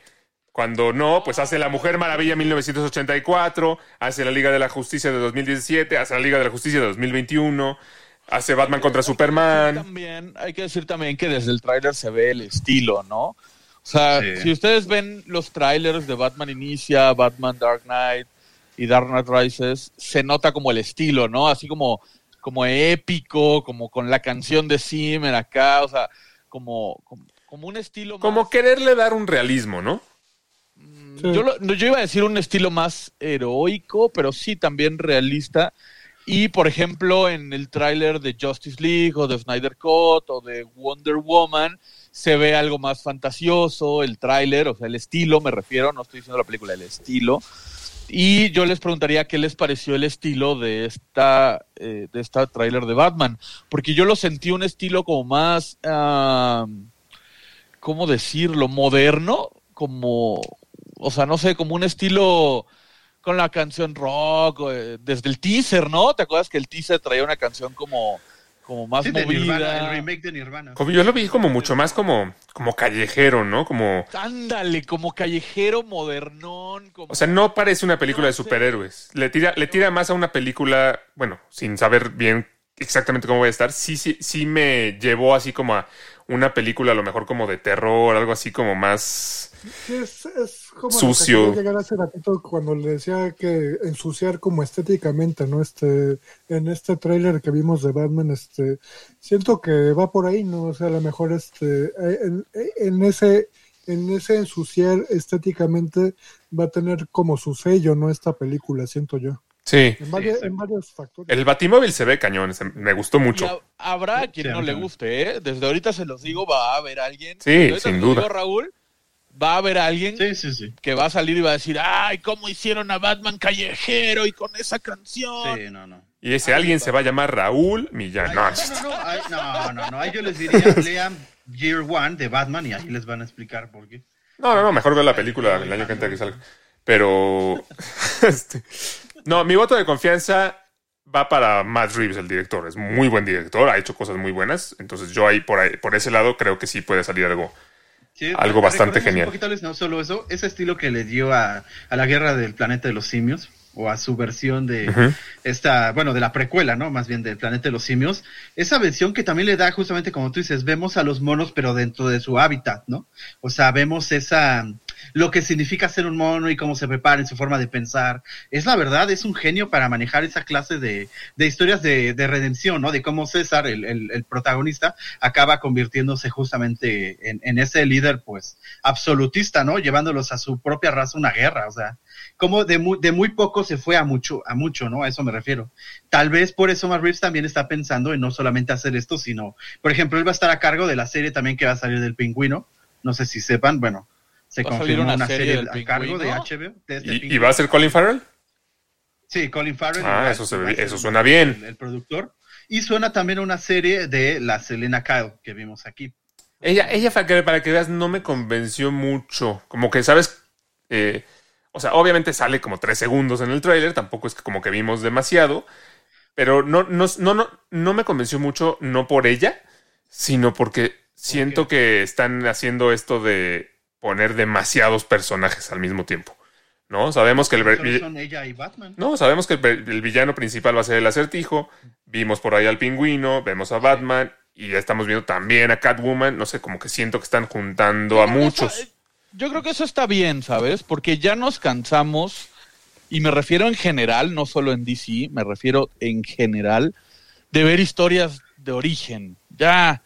[SPEAKER 4] Cuando no, pues hace La Mujer Maravilla 1984, hace la Liga de la Justicia de 2017, hace la Liga de la Justicia de 2021, hace Batman contra Superman.
[SPEAKER 6] También, hay que decir también que desde el tráiler se ve el estilo, ¿no? O sea,
[SPEAKER 1] Sí.
[SPEAKER 6] si ustedes ven los trailers de Batman Inicia, Batman Dark Knight y Dark Knight Rises, se nota como el estilo, ¿no? Así como, como épico, como con la canción de Zimmer acá, o sea, como, como, como un estilo
[SPEAKER 4] Como
[SPEAKER 6] más-
[SPEAKER 4] quererle dar un realismo, ¿no?
[SPEAKER 5] Sí.
[SPEAKER 6] Yo, lo- no, yo iba a decir un estilo más heroico, pero sí también realista. Y, por ejemplo, en el tráiler de Justice League o de Snyder Cut o de Wonder Woman, se ve algo más fantasioso, el tráiler, o sea, el estilo, me refiero, no estoy diciendo la película, el estilo. Y yo les preguntaría qué les pareció el estilo de esta, eh, de esta tráiler de Batman, porque yo lo sentí un estilo como más, ah, ¿cómo decirlo? Moderno, como, o sea, no sé, como un estilo con la canción rock, eh, desde el teaser, ¿no? ¿Te acuerdas que el teaser traía una canción como, como más
[SPEAKER 1] Sí, de Nirvana, el
[SPEAKER 6] movida?
[SPEAKER 1] remake de Nirvana.
[SPEAKER 4] Como yo lo vi como mucho más como, como callejero, ¿no? Como,
[SPEAKER 6] Ándale, como callejero modernón. Como...
[SPEAKER 4] o sea, no parece una película de
[SPEAKER 6] sé.
[SPEAKER 4] superhéroes. Le tira, le tira más a una película, bueno, sin saber bien exactamente cómo voy a estar. Sí, sí, sí me llevó así como a una película a lo mejor como de terror, algo así como más.
[SPEAKER 5] Es, es como lo que
[SPEAKER 4] Sucio.
[SPEAKER 5] quería llegar hace ratito cuando le decía que ensuciar como estéticamente, ¿no? Este, en este tráiler que vimos de Batman, este, siento que va por ahí, ¿no? O sea, a lo mejor este, en, en ese, en ese ensuciar estéticamente va a tener como su sello, ¿no? Esta película, siento yo.
[SPEAKER 4] Sí.
[SPEAKER 5] En, varios,
[SPEAKER 1] exacto.
[SPEAKER 5] en varios factores.
[SPEAKER 4] El Batimóvil se ve cañón, se- me gustó
[SPEAKER 6] Y
[SPEAKER 4] mucho.
[SPEAKER 6] ha- habrá quien
[SPEAKER 1] Sí, a
[SPEAKER 6] no le guste, ¿eh? Desde ahorita se los digo, va a haber alguien.
[SPEAKER 4] Sí, sin duda.
[SPEAKER 6] digo, Raúl, va a haber alguien
[SPEAKER 1] Sí, sí, sí.
[SPEAKER 6] que va a salir y va a decir, ay, ¿cómo hicieron a Batman callejero y con esa canción?
[SPEAKER 1] Sí, no, no.
[SPEAKER 4] Y ese alguien se va a llamar Raúl Millán.
[SPEAKER 1] Ay,
[SPEAKER 4] No,
[SPEAKER 1] no, no, no, ay, no, no, no, ahí yo les diría, lean Year One de Batman y ahí les van a explicar por qué.
[SPEAKER 4] No, no, no, mejor ver la película el año que entra que salga. Pero. este, no, mi voto de confianza va para Matt Reeves, el director. Es muy buen director, ha hecho cosas muy buenas. Entonces, yo ahí por, ahí, por ese lado creo que sí puede salir algo.
[SPEAKER 1] Sí,
[SPEAKER 4] Algo bastante genial.
[SPEAKER 1] Un poquito, Alex, no solo eso, ese estilo que le dio a, a la guerra del planeta de los simios, o a su versión de esta, bueno, de la precuela, ¿no? Más bien del planeta de los simios. Esa versión que también le da justamente como tú dices, vemos a los monos pero dentro de su hábitat, ¿no? O sea, vemos esa, lo que significa ser un mono y cómo se prepara en su forma de pensar. Es la verdad, es un genio para manejar esa clase de, de historias de, de redención, ¿no? De cómo César, el, el, el protagonista, acaba convirtiéndose justamente en, en ese líder, pues, absolutista, ¿no? Llevándolos a su propia raza una guerra, o sea, como de muy, de muy poco se fue a mucho, a mucho, ¿no? A eso me refiero. Tal vez por eso Matt Reeves también está pensando en no solamente hacer esto, sino, por ejemplo, él va a estar a cargo de la serie también que va a salir del pingüino. No sé si sepan, bueno, se
[SPEAKER 6] ¿Va a salir
[SPEAKER 1] confirmó
[SPEAKER 6] una
[SPEAKER 1] una,
[SPEAKER 6] serie
[SPEAKER 1] a cargo de? HBO. de este
[SPEAKER 4] ¿Y, va a ser Colin Farrell?
[SPEAKER 1] Sí, Colin Farrell.
[SPEAKER 4] Ah, eso se ve- suena bien.
[SPEAKER 1] El, el productor. Y suena también una serie de la Selena Kyle que vimos aquí.
[SPEAKER 4] Ella, ella para que, para que veas, no me convenció mucho. Como que, ¿sabes? Eh, o sea, obviamente sale como tres segundos en el tráiler, tampoco es que como que vimos demasiado. Pero no, no, no, no, no me convenció mucho, no por ella, sino porque siento que están haciendo esto de poner demasiados personajes al mismo tiempo. ¿No? Sabemos que el,
[SPEAKER 1] son ella y Batman.
[SPEAKER 4] no, sabemos que el, el villano principal va a ser el acertijo. Vimos por ahí al pingüino, vemos a Batman y ya estamos viendo también a Catwoman. No sé, como que siento que están juntando a
[SPEAKER 6] Yo
[SPEAKER 4] muchos.
[SPEAKER 6] eso- yo creo que eso está bien, ¿sabes? Porque ya nos cansamos, y me refiero en general, no solo en DC, me refiero en general, de ver historias de origen. Ya,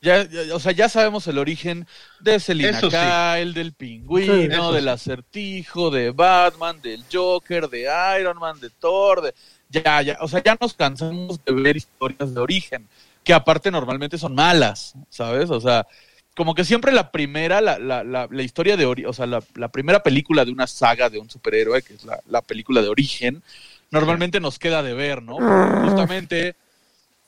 [SPEAKER 6] ya, ya, o sea, ya sabemos el origen de Selina
[SPEAKER 1] sí.
[SPEAKER 6] Kyle, del pingüino, del
[SPEAKER 1] sí.
[SPEAKER 6] acertijo, de Batman, del Joker, de Iron Man, de Thor, de... Ya, ya, o sea, ya nos cansamos de ver historias de origen, que aparte normalmente son malas, ¿sabes? O sea, como que siempre la primera, la, la, la, la historia de ori- o sea, la, la primera película de una saga de un superhéroe, que es la, la película de origen, normalmente nos queda de ver, ¿no? Justamente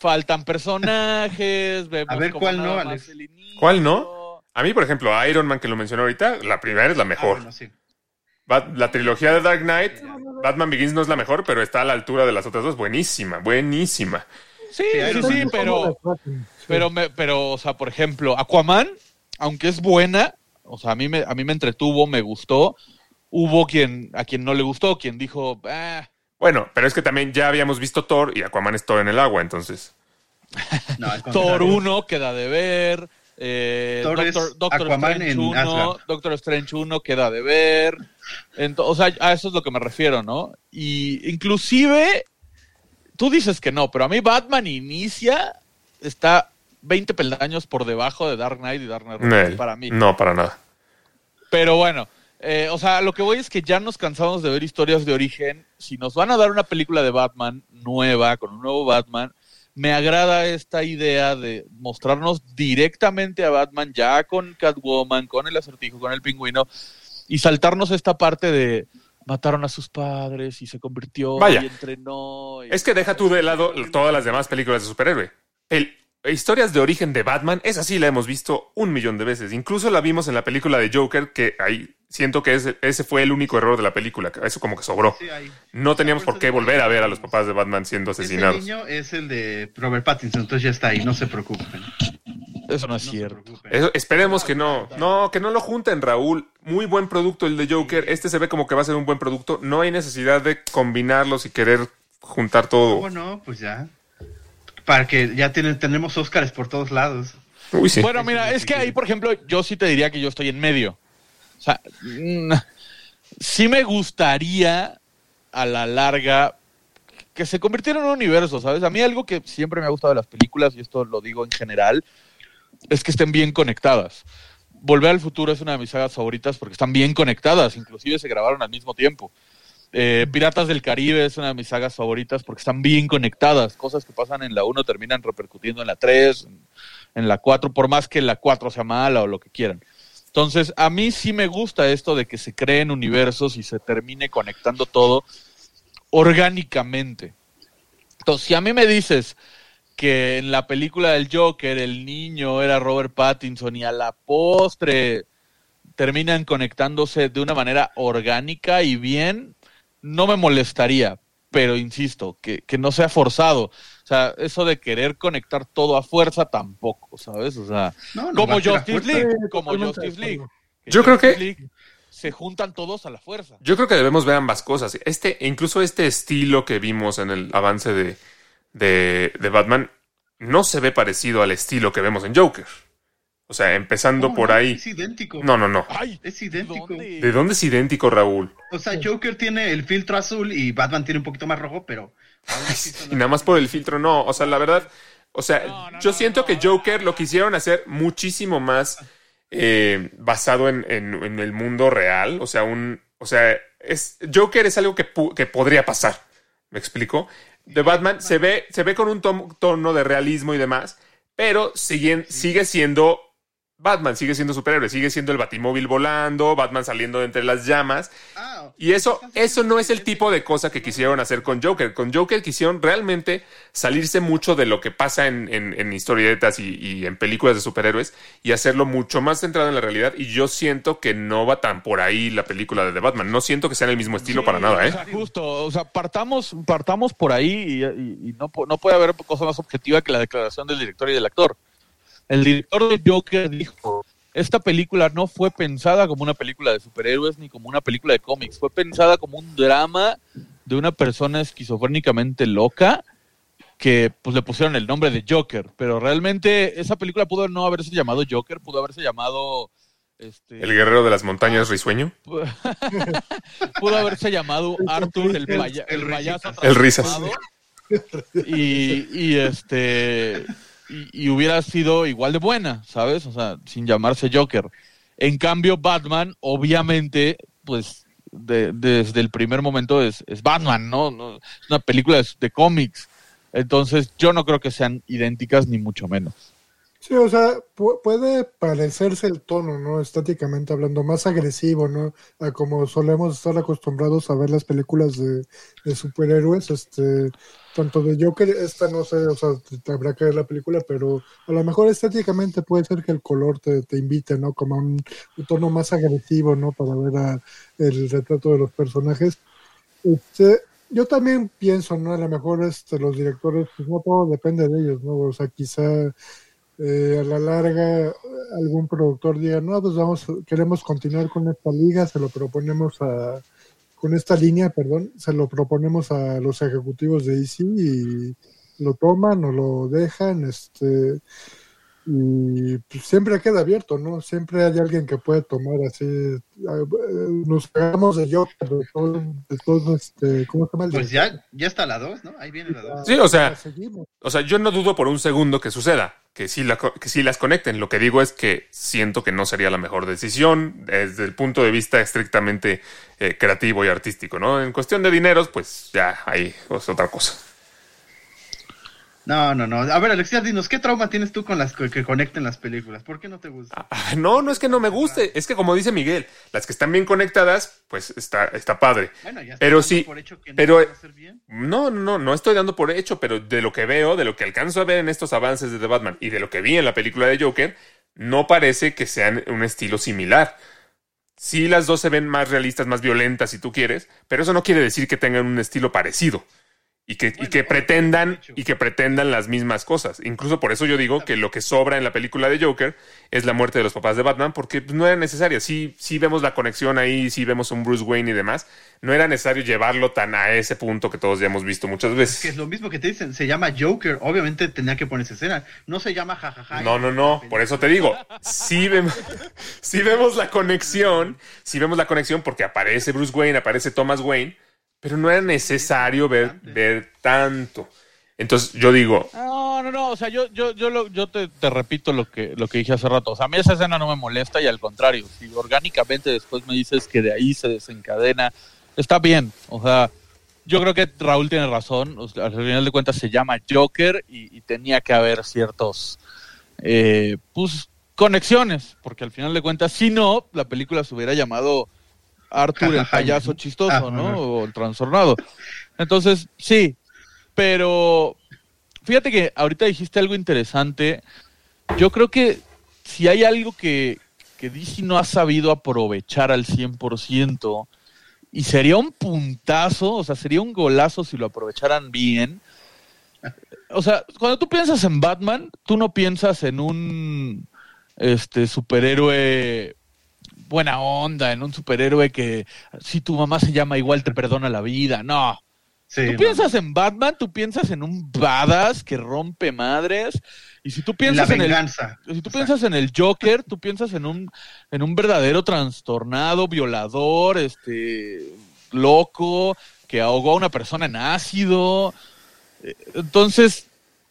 [SPEAKER 6] faltan personajes, vemos
[SPEAKER 1] A ver, ¿cuál no, Alex?
[SPEAKER 4] ¿Cuál no? A mí, por ejemplo, Iron Man, que lo mencionó ahorita, la primera es la
[SPEAKER 1] Ah,
[SPEAKER 4] mejor.
[SPEAKER 1] bueno, sí.
[SPEAKER 4] Bat- la trilogía de Dark Knight, Batman Begins no es la mejor, pero está a la altura de las otras dos. Buenísima, buenísima.
[SPEAKER 6] Sí,
[SPEAKER 1] Sí,
[SPEAKER 6] sí, pero, pero, me, pero, o sea, por ejemplo, Aquaman, aunque es buena, o sea, a mí me, a mí me entretuvo, me gustó. Hubo quien, a quien no le gustó, quien dijo, ah,
[SPEAKER 4] Bueno, pero es que también ya habíamos visto Thor y Aquaman es Thor en el agua, entonces.
[SPEAKER 1] No,
[SPEAKER 6] Thor
[SPEAKER 1] contrario.
[SPEAKER 6] 1 queda de ver. Eh,
[SPEAKER 1] Thor es
[SPEAKER 6] Doctor, Doctor
[SPEAKER 1] Aquaman
[SPEAKER 6] Strange
[SPEAKER 1] en
[SPEAKER 6] 1,
[SPEAKER 1] Asgard.
[SPEAKER 6] Doctor Strange 1 queda de ver. Ento- o sea, a eso es lo que me refiero, ¿no? Y inclusive, tú dices que no, pero a mí Batman inicia, está 20 peldaños por debajo de Dark Knight y Dark Knight Rises
[SPEAKER 4] Nel.
[SPEAKER 6] para mí.
[SPEAKER 4] No, para nada.
[SPEAKER 6] Pero bueno, eh, o sea, lo que voy es que ya nos cansamos de ver historias de origen. Si nos van a dar una película de Batman nueva, con un nuevo Batman, me agrada esta idea de mostrarnos directamente a Batman ya con Catwoman, con el acertijo, con el pingüino, y saltarnos esta parte de mataron a sus padres y se convirtió
[SPEAKER 4] Vaya.
[SPEAKER 6] y entrenó. y-
[SPEAKER 4] Es que deja tú de lado todas las demás películas de superhéroe. El, historias de origen de Batman, esa sí la hemos visto un millón de veces. Incluso la vimos en la película de Joker, que ahí siento que ese, ese fue el único error de la película. que Eso como que sobró.
[SPEAKER 1] Sí.
[SPEAKER 4] No teníamos por qué volver a ver a los papás de Batman siendo asesinados.
[SPEAKER 1] niño es el de Robert Pattinson, entonces ya está ahí, no se preocupen.
[SPEAKER 6] Eso no es
[SPEAKER 1] No
[SPEAKER 6] cierto.
[SPEAKER 4] Eso- esperemos que no. No, que no lo junten, Raúl. Muy buen producto el de Joker. Este se ve como que va a ser un buen producto. No hay necesidad de combinarlos y querer juntar todo.
[SPEAKER 1] Bueno, pues ya. Para que ya tienen, tenemos Óscares por todos lados.
[SPEAKER 4] Uy, sí.
[SPEAKER 6] Bueno, mira, es que ahí, por ejemplo, yo sí te diría que yo estoy en medio. O sea, mm, sí me gustaría a la larga que se convirtiera en un universo, ¿sabes? A mí algo que siempre me ha gustado de las películas, y esto lo digo en general, es que estén bien conectadas. Volver al futuro es una de mis sagas favoritas porque están bien conectadas, inclusive se grabaron al mismo tiempo. Eh, Piratas del Caribe es una de mis sagas favoritas porque están bien conectadas. Cosas que pasan en la 1 terminan repercutiendo en la 3, en, la 4, por más que la 4 sea mala o lo que quieran. Entonces, a mí sí me gusta esto de que se creen universos y se termine conectando todo orgánicamente. Entonces, si a mí me dices que en la película del Joker el niño era Robert Pattinson y a la postre terminan conectándose de una manera orgánica y bien, no me molestaría, pero insisto, que, que no sea forzado. O sea, eso de querer conectar todo a fuerza tampoco, ¿sabes? O sea,
[SPEAKER 1] No, no
[SPEAKER 6] como Justice. League, como Justice League.
[SPEAKER 4] Yo creo que-
[SPEAKER 6] Justice League se juntan todos a la fuerza.
[SPEAKER 4] Yo creo que debemos ver ambas cosas. Este, incluso este estilo que vimos en el avance de, de, de Batman no se ve parecido al estilo que vemos en Joker. O sea, empezando por
[SPEAKER 1] no,
[SPEAKER 4] ahí.
[SPEAKER 1] Es idéntico.
[SPEAKER 4] No, no, no.
[SPEAKER 6] Ay,
[SPEAKER 1] Es idéntico.
[SPEAKER 6] ¿dónde?
[SPEAKER 4] ¿De dónde es idéntico, Raúl?
[SPEAKER 1] O sea, Joker tiene el filtro azul y Batman tiene un poquito más rojo, pero.
[SPEAKER 4] Y nada más por el filtro, no. O sea, la verdad, o sea,
[SPEAKER 6] No, no,
[SPEAKER 4] yo siento
[SPEAKER 6] no,
[SPEAKER 4] que Joker
[SPEAKER 6] no,
[SPEAKER 4] lo quisieron hacer muchísimo más eh, basado en, en- en el mundo real. O sea, un, o sea, es Joker es algo que, pu- que podría pasar. ¿Me explico? De Batman se ve, se ve con un tono de realismo y demás, pero siguen, sigue siendo Batman sigue siendo superhéroe, sigue siendo el batimóvil volando, Batman saliendo de entre las llamas.
[SPEAKER 1] Ah,
[SPEAKER 4] Y eso, eso no es el tipo de cosa que quisieron hacer con Joker. Con Joker quisieron realmente salirse mucho de lo que pasa en, en- en historietas y, y en películas de superhéroes y hacerlo mucho más centrado en la realidad. Y yo siento que no va tan por ahí la película de The Batman. No siento que sea en el mismo estilo para nada,
[SPEAKER 6] O
[SPEAKER 4] ¿eh?
[SPEAKER 6] sea, justo, o sea, partamos, partamos por ahí y, y- y no, no puede haber cosa más objetiva que la declaración del director y del actor. El director de Joker dijo, esta película no fue pensada como una película de superhéroes ni como una película de cómics, fue pensada como un drama de una persona esquizofrénicamente loca que pues le pusieron el nombre de Joker, pero realmente esa película pudo no haberse llamado Joker, pudo haberse llamado este,
[SPEAKER 4] El guerrero de las montañas risueño.
[SPEAKER 6] pudo haberse llamado Arthur el, paya- el
[SPEAKER 1] el
[SPEAKER 6] payaso
[SPEAKER 4] El risas.
[SPEAKER 6] y, y este y, hubiera sido igual de buena, ¿sabes? O sea, sin llamarse Joker. En cambio, Batman, obviamente, pues de- desde el primer momento es, es Batman, ¿no? Es una película de cómics. Entonces, yo no creo que sean idénticas, ni mucho menos.
[SPEAKER 5] Sí, o sea, pu- puede parecerse el tono, ¿no? Estáticamente hablando, más agresivo, ¿no? A como solemos estar acostumbrados a ver las películas de, de superhéroes, este, tanto de Joker, esta no sé, o sea, te- habrá que ver la película, pero a lo mejor estéticamente puede ser que el color te, te invite, ¿no? Como a un, un tono más agresivo, ¿no? Para ver a- el retrato de los personajes. Este, yo también pienso, ¿no? A lo mejor este, los directores, pues no todo depende de ellos, ¿no? O sea, quizá eh, a la larga algún productor diga, no, pues vamos, queremos continuar con esta liga, se lo proponemos a, con esta línea, perdón, se lo proponemos a los ejecutivos de DC y lo toman o lo dejan, este, y pues, siempre queda abierto, ¿no? Siempre hay alguien que puede tomar así, eh, nos pegamos de Joker, de todo, de todo este, ¿cómo se llama? el
[SPEAKER 1] Pues ya, ya está la 2, ¿no? Ahí viene la 2.
[SPEAKER 4] Sí, o sea. O sea, yo no dudo por un segundo que suceda, que sí, la, co- que sí las conecten. Lo que digo es que siento que no sería la mejor decisión desde el punto de vista estrictamente eh, creativo y artístico, ¿no? En cuestión de dineros, pues ya ahí es otra cosa.
[SPEAKER 1] No, no, no. A ver, Alexia, dinos, ¿qué trauma tienes tú con las que, conecten las películas? ¿Por qué no te gusta?
[SPEAKER 4] Ah, No, no es que no me guste, es que como dice Miguel, las que están bien conectadas, pues está, está padre.
[SPEAKER 1] Bueno, ya
[SPEAKER 4] Pero
[SPEAKER 1] dando
[SPEAKER 4] sí,
[SPEAKER 1] por hecho que no
[SPEAKER 4] pero-
[SPEAKER 1] hacer bien.
[SPEAKER 4] No, no, no, no estoy dando por hecho, pero de lo que veo, de lo que alcanzo a ver en estos avances de The Batman y de lo que vi en la película de Joker, no parece que sean un estilo similar. Sí, las dos se ven más realistas, más violentas, si tú quieres, pero eso no quiere decir que tengan un estilo parecido. Y que, y que pretendan, y que pretendan las mismas cosas. Incluso por eso yo digo que lo que sobra en la película de Joker es la muerte de los papás de Batman, porque pues, no era necesaria. Sí, sí vemos la conexión ahí, sí vemos un Bruce Wayne y demás. No era necesario llevarlo tan a ese punto que todos ya hemos visto muchas veces.
[SPEAKER 1] Que es lo mismo que te dicen, se llama Joker, obviamente tenía que ponerse escena. No se llama jajaja.
[SPEAKER 4] No, no, no, por eso te digo, sí vemos, sí vemos la conexión, sí vemos la conexión porque aparece Bruce Wayne, aparece Thomas Wayne, pero no era necesario ver, ver tanto. Entonces yo digo,
[SPEAKER 6] No, no, no, o sea, yo, yo, yo, lo- yo te, te repito lo que, lo que dije hace rato. O sea, a mí esa escena no me molesta y al contrario, si orgánicamente después me dices que de ahí se desencadena, está bien. O sea, yo creo que Raúl tiene razón. O sea, al final de cuentas se llama Joker y, y tenía que haber ciertos, eh, pues, conexiones, porque al final de cuentas, si no, la película se hubiera llamado Arthur el payaso chistoso,
[SPEAKER 1] Ah,
[SPEAKER 6] ¿no? O el trastornado. Entonces, sí, pero fíjate que ahorita dijiste algo interesante. Yo creo que si hay algo que, que DC no ha sabido aprovechar al 100%, y sería un puntazo, o sea, sería un golazo si lo aprovecharan bien. O sea, cuando tú piensas en Batman, tú no piensas en un este superhéroe buena onda, en un superhéroe que si tu mamá se llama igual te perdona la vida. No,
[SPEAKER 1] Sí,
[SPEAKER 6] Tú
[SPEAKER 1] no.
[SPEAKER 6] piensas en Batman, tú piensas en un badass que rompe madres. Y si tú
[SPEAKER 1] la
[SPEAKER 6] piensas en el, si tú piensas en el Joker, tú piensas en un, en un verdadero trastornado, violador, este, loco, que ahogó a una persona en ácido. Eh, Entonces,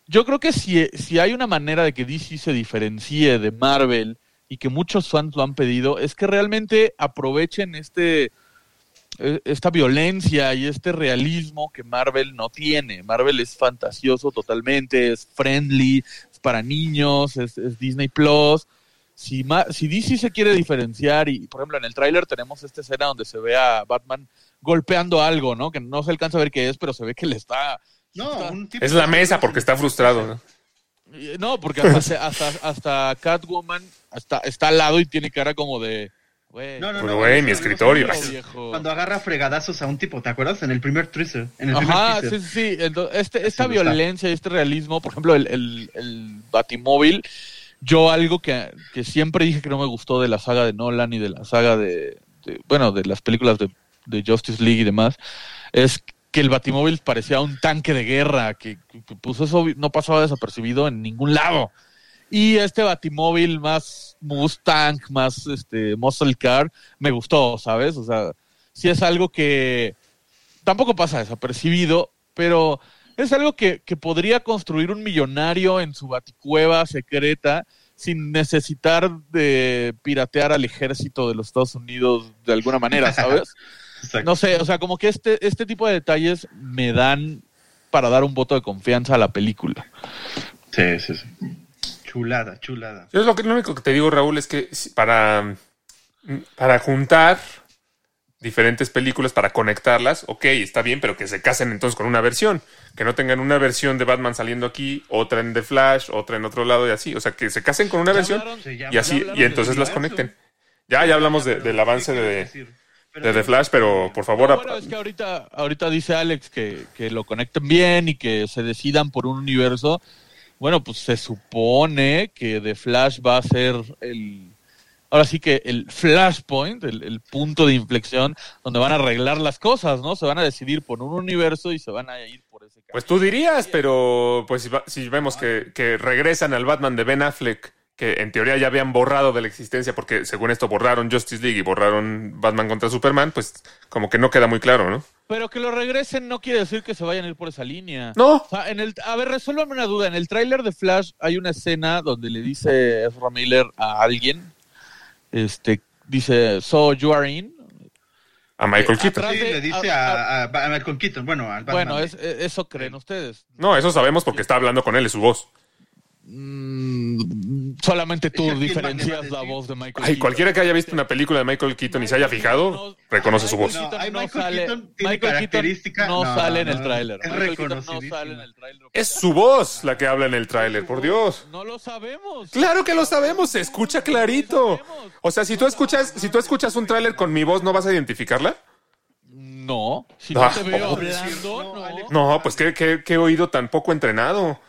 [SPEAKER 6] yo creo que si, si hay una manera de que DC se diferencie de Marvel y que muchos fans lo han pedido, es que realmente aprovechen este eh, esta violencia y este realismo que Marvel no tiene. Marvel es fantasioso totalmente, es friendly, es para niños, es, es Disney Plus. si, ma- si DC se quiere diferenciar y, por ejemplo, en el tráiler tenemos esta escena donde se ve a Batman golpeando algo, ¿no? Que no se alcanza a ver qué es, pero se ve que le está...
[SPEAKER 1] No,
[SPEAKER 6] está-
[SPEAKER 1] un tipo
[SPEAKER 4] Es la mesa porque está frustrado. ¿no?
[SPEAKER 6] Eh, No, porque hasta, hasta, hasta Catwoman está, está al lado y tiene cara como de... güey,
[SPEAKER 1] No, no,
[SPEAKER 4] güey, mi escritorio.
[SPEAKER 1] Cuando agarra fregadazos a un tipo, ¿te acuerdas? En el primer teaser. En el
[SPEAKER 6] Ajá,
[SPEAKER 1] primer
[SPEAKER 6] sí, sí. Entonces, este, esta
[SPEAKER 1] está.
[SPEAKER 6] violencia y este realismo, por ejemplo, el, el, el Batimóvil, yo algo que, que siempre dije que no me gustó de la saga de Nolan y de la saga de, de- bueno, de las películas de, de Justice League y demás, es que el Batimóvil parecía un tanque de guerra, que, que- que, pues eso no pasaba desapercibido en ningún lado. Y este Batimóvil más Mustang, más este Muscle Car, me gustó, ¿sabes? O sea, sí es algo que tampoco pasa desapercibido, pero es algo que, que podría construir un millonario en su baticueva secreta sin necesitar de piratear al ejército de los Estados Unidos de alguna manera, ¿sabes? No sé, o sea, como que este, este tipo de detalles me dan para dar un voto de confianza a la película.
[SPEAKER 1] Sí, sí, sí. Chulada, chulada.
[SPEAKER 4] Yo es lo, que, lo único que te digo, Raúl, es que para, para juntar diferentes películas, para conectarlas, ok, está bien, pero que se casen entonces con una versión. Que no tengan una versión de Batman saliendo aquí, otra en The Flash, otra en otro lado y así. O sea, que se casen con una versión
[SPEAKER 1] llama-
[SPEAKER 4] y así, y entonces las conecten. Ya, ya hablamos de- del
[SPEAKER 1] ¿qué
[SPEAKER 4] avance de, The Flash, pero por favor,
[SPEAKER 6] Bueno, es que ahorita, ahorita dice Alex que, que lo conecten bien y que se decidan por un universo. Bueno, pues se supone que The Flash va a ser el. Ahora sí que el flashpoint, el, el punto de inflexión donde van a arreglar las cosas, ¿no? Se van a decidir por un universo y se van a ir por ese camino.
[SPEAKER 4] Pues tú dirías, pero pues si, va- si vemos que, que regresan al Batman de Ben Affleck, que en teoría ya habían borrado de la existencia, porque según esto borraron Justice League y borraron Batman contra Superman, pues como que no queda muy claro, ¿no?
[SPEAKER 6] Pero que lo regresen no quiere decir que se vayan a ir por esa línea.
[SPEAKER 4] No.
[SPEAKER 6] O sea, en el, a ver, resuélvame una duda. En el tráiler de Flash hay una escena donde le dice Ezra Miller a alguien, este, dice, so you are in.
[SPEAKER 4] A Michael
[SPEAKER 6] Eh,
[SPEAKER 4] Keaton.
[SPEAKER 1] Sí,
[SPEAKER 6] de-
[SPEAKER 1] le dice a, a, a Michael Keaton, bueno, al Batman.
[SPEAKER 6] Bueno, es- eh, eso creen ustedes.
[SPEAKER 4] No, eso sabemos porque está hablando con él, es su voz.
[SPEAKER 6] Mm, solamente tú
[SPEAKER 1] Es que ¿quién
[SPEAKER 6] diferencias la voz de Michael
[SPEAKER 4] Ay,
[SPEAKER 6] Keaton.
[SPEAKER 4] cualquiera que haya visto una película de Michael Keaton y se haya fijado, reconoce su voz.
[SPEAKER 1] No,
[SPEAKER 6] no
[SPEAKER 1] Michael
[SPEAKER 6] sale-
[SPEAKER 1] Keaton tiene
[SPEAKER 6] Michael
[SPEAKER 1] característica-
[SPEAKER 6] no,
[SPEAKER 1] no,
[SPEAKER 6] sale en el
[SPEAKER 1] no,
[SPEAKER 6] tráiler.
[SPEAKER 1] es
[SPEAKER 6] Michael Keaton no
[SPEAKER 1] reconocidísimo.
[SPEAKER 6] sale en el tráiler.
[SPEAKER 4] Es su voz la que habla en el tráiler, por Dios.
[SPEAKER 6] No lo sabemos.
[SPEAKER 4] Claro que lo sabemos, se escucha clarito. O sea, si tú escuchas, si tú escuchas un tráiler con mi voz, ¿no vas a identificarla?
[SPEAKER 6] No, si
[SPEAKER 4] Ah.
[SPEAKER 6] no te veo
[SPEAKER 1] No,
[SPEAKER 6] hablando,
[SPEAKER 1] no,
[SPEAKER 6] no.
[SPEAKER 4] No, pues qué, qué- qué oído tan poco entrenado.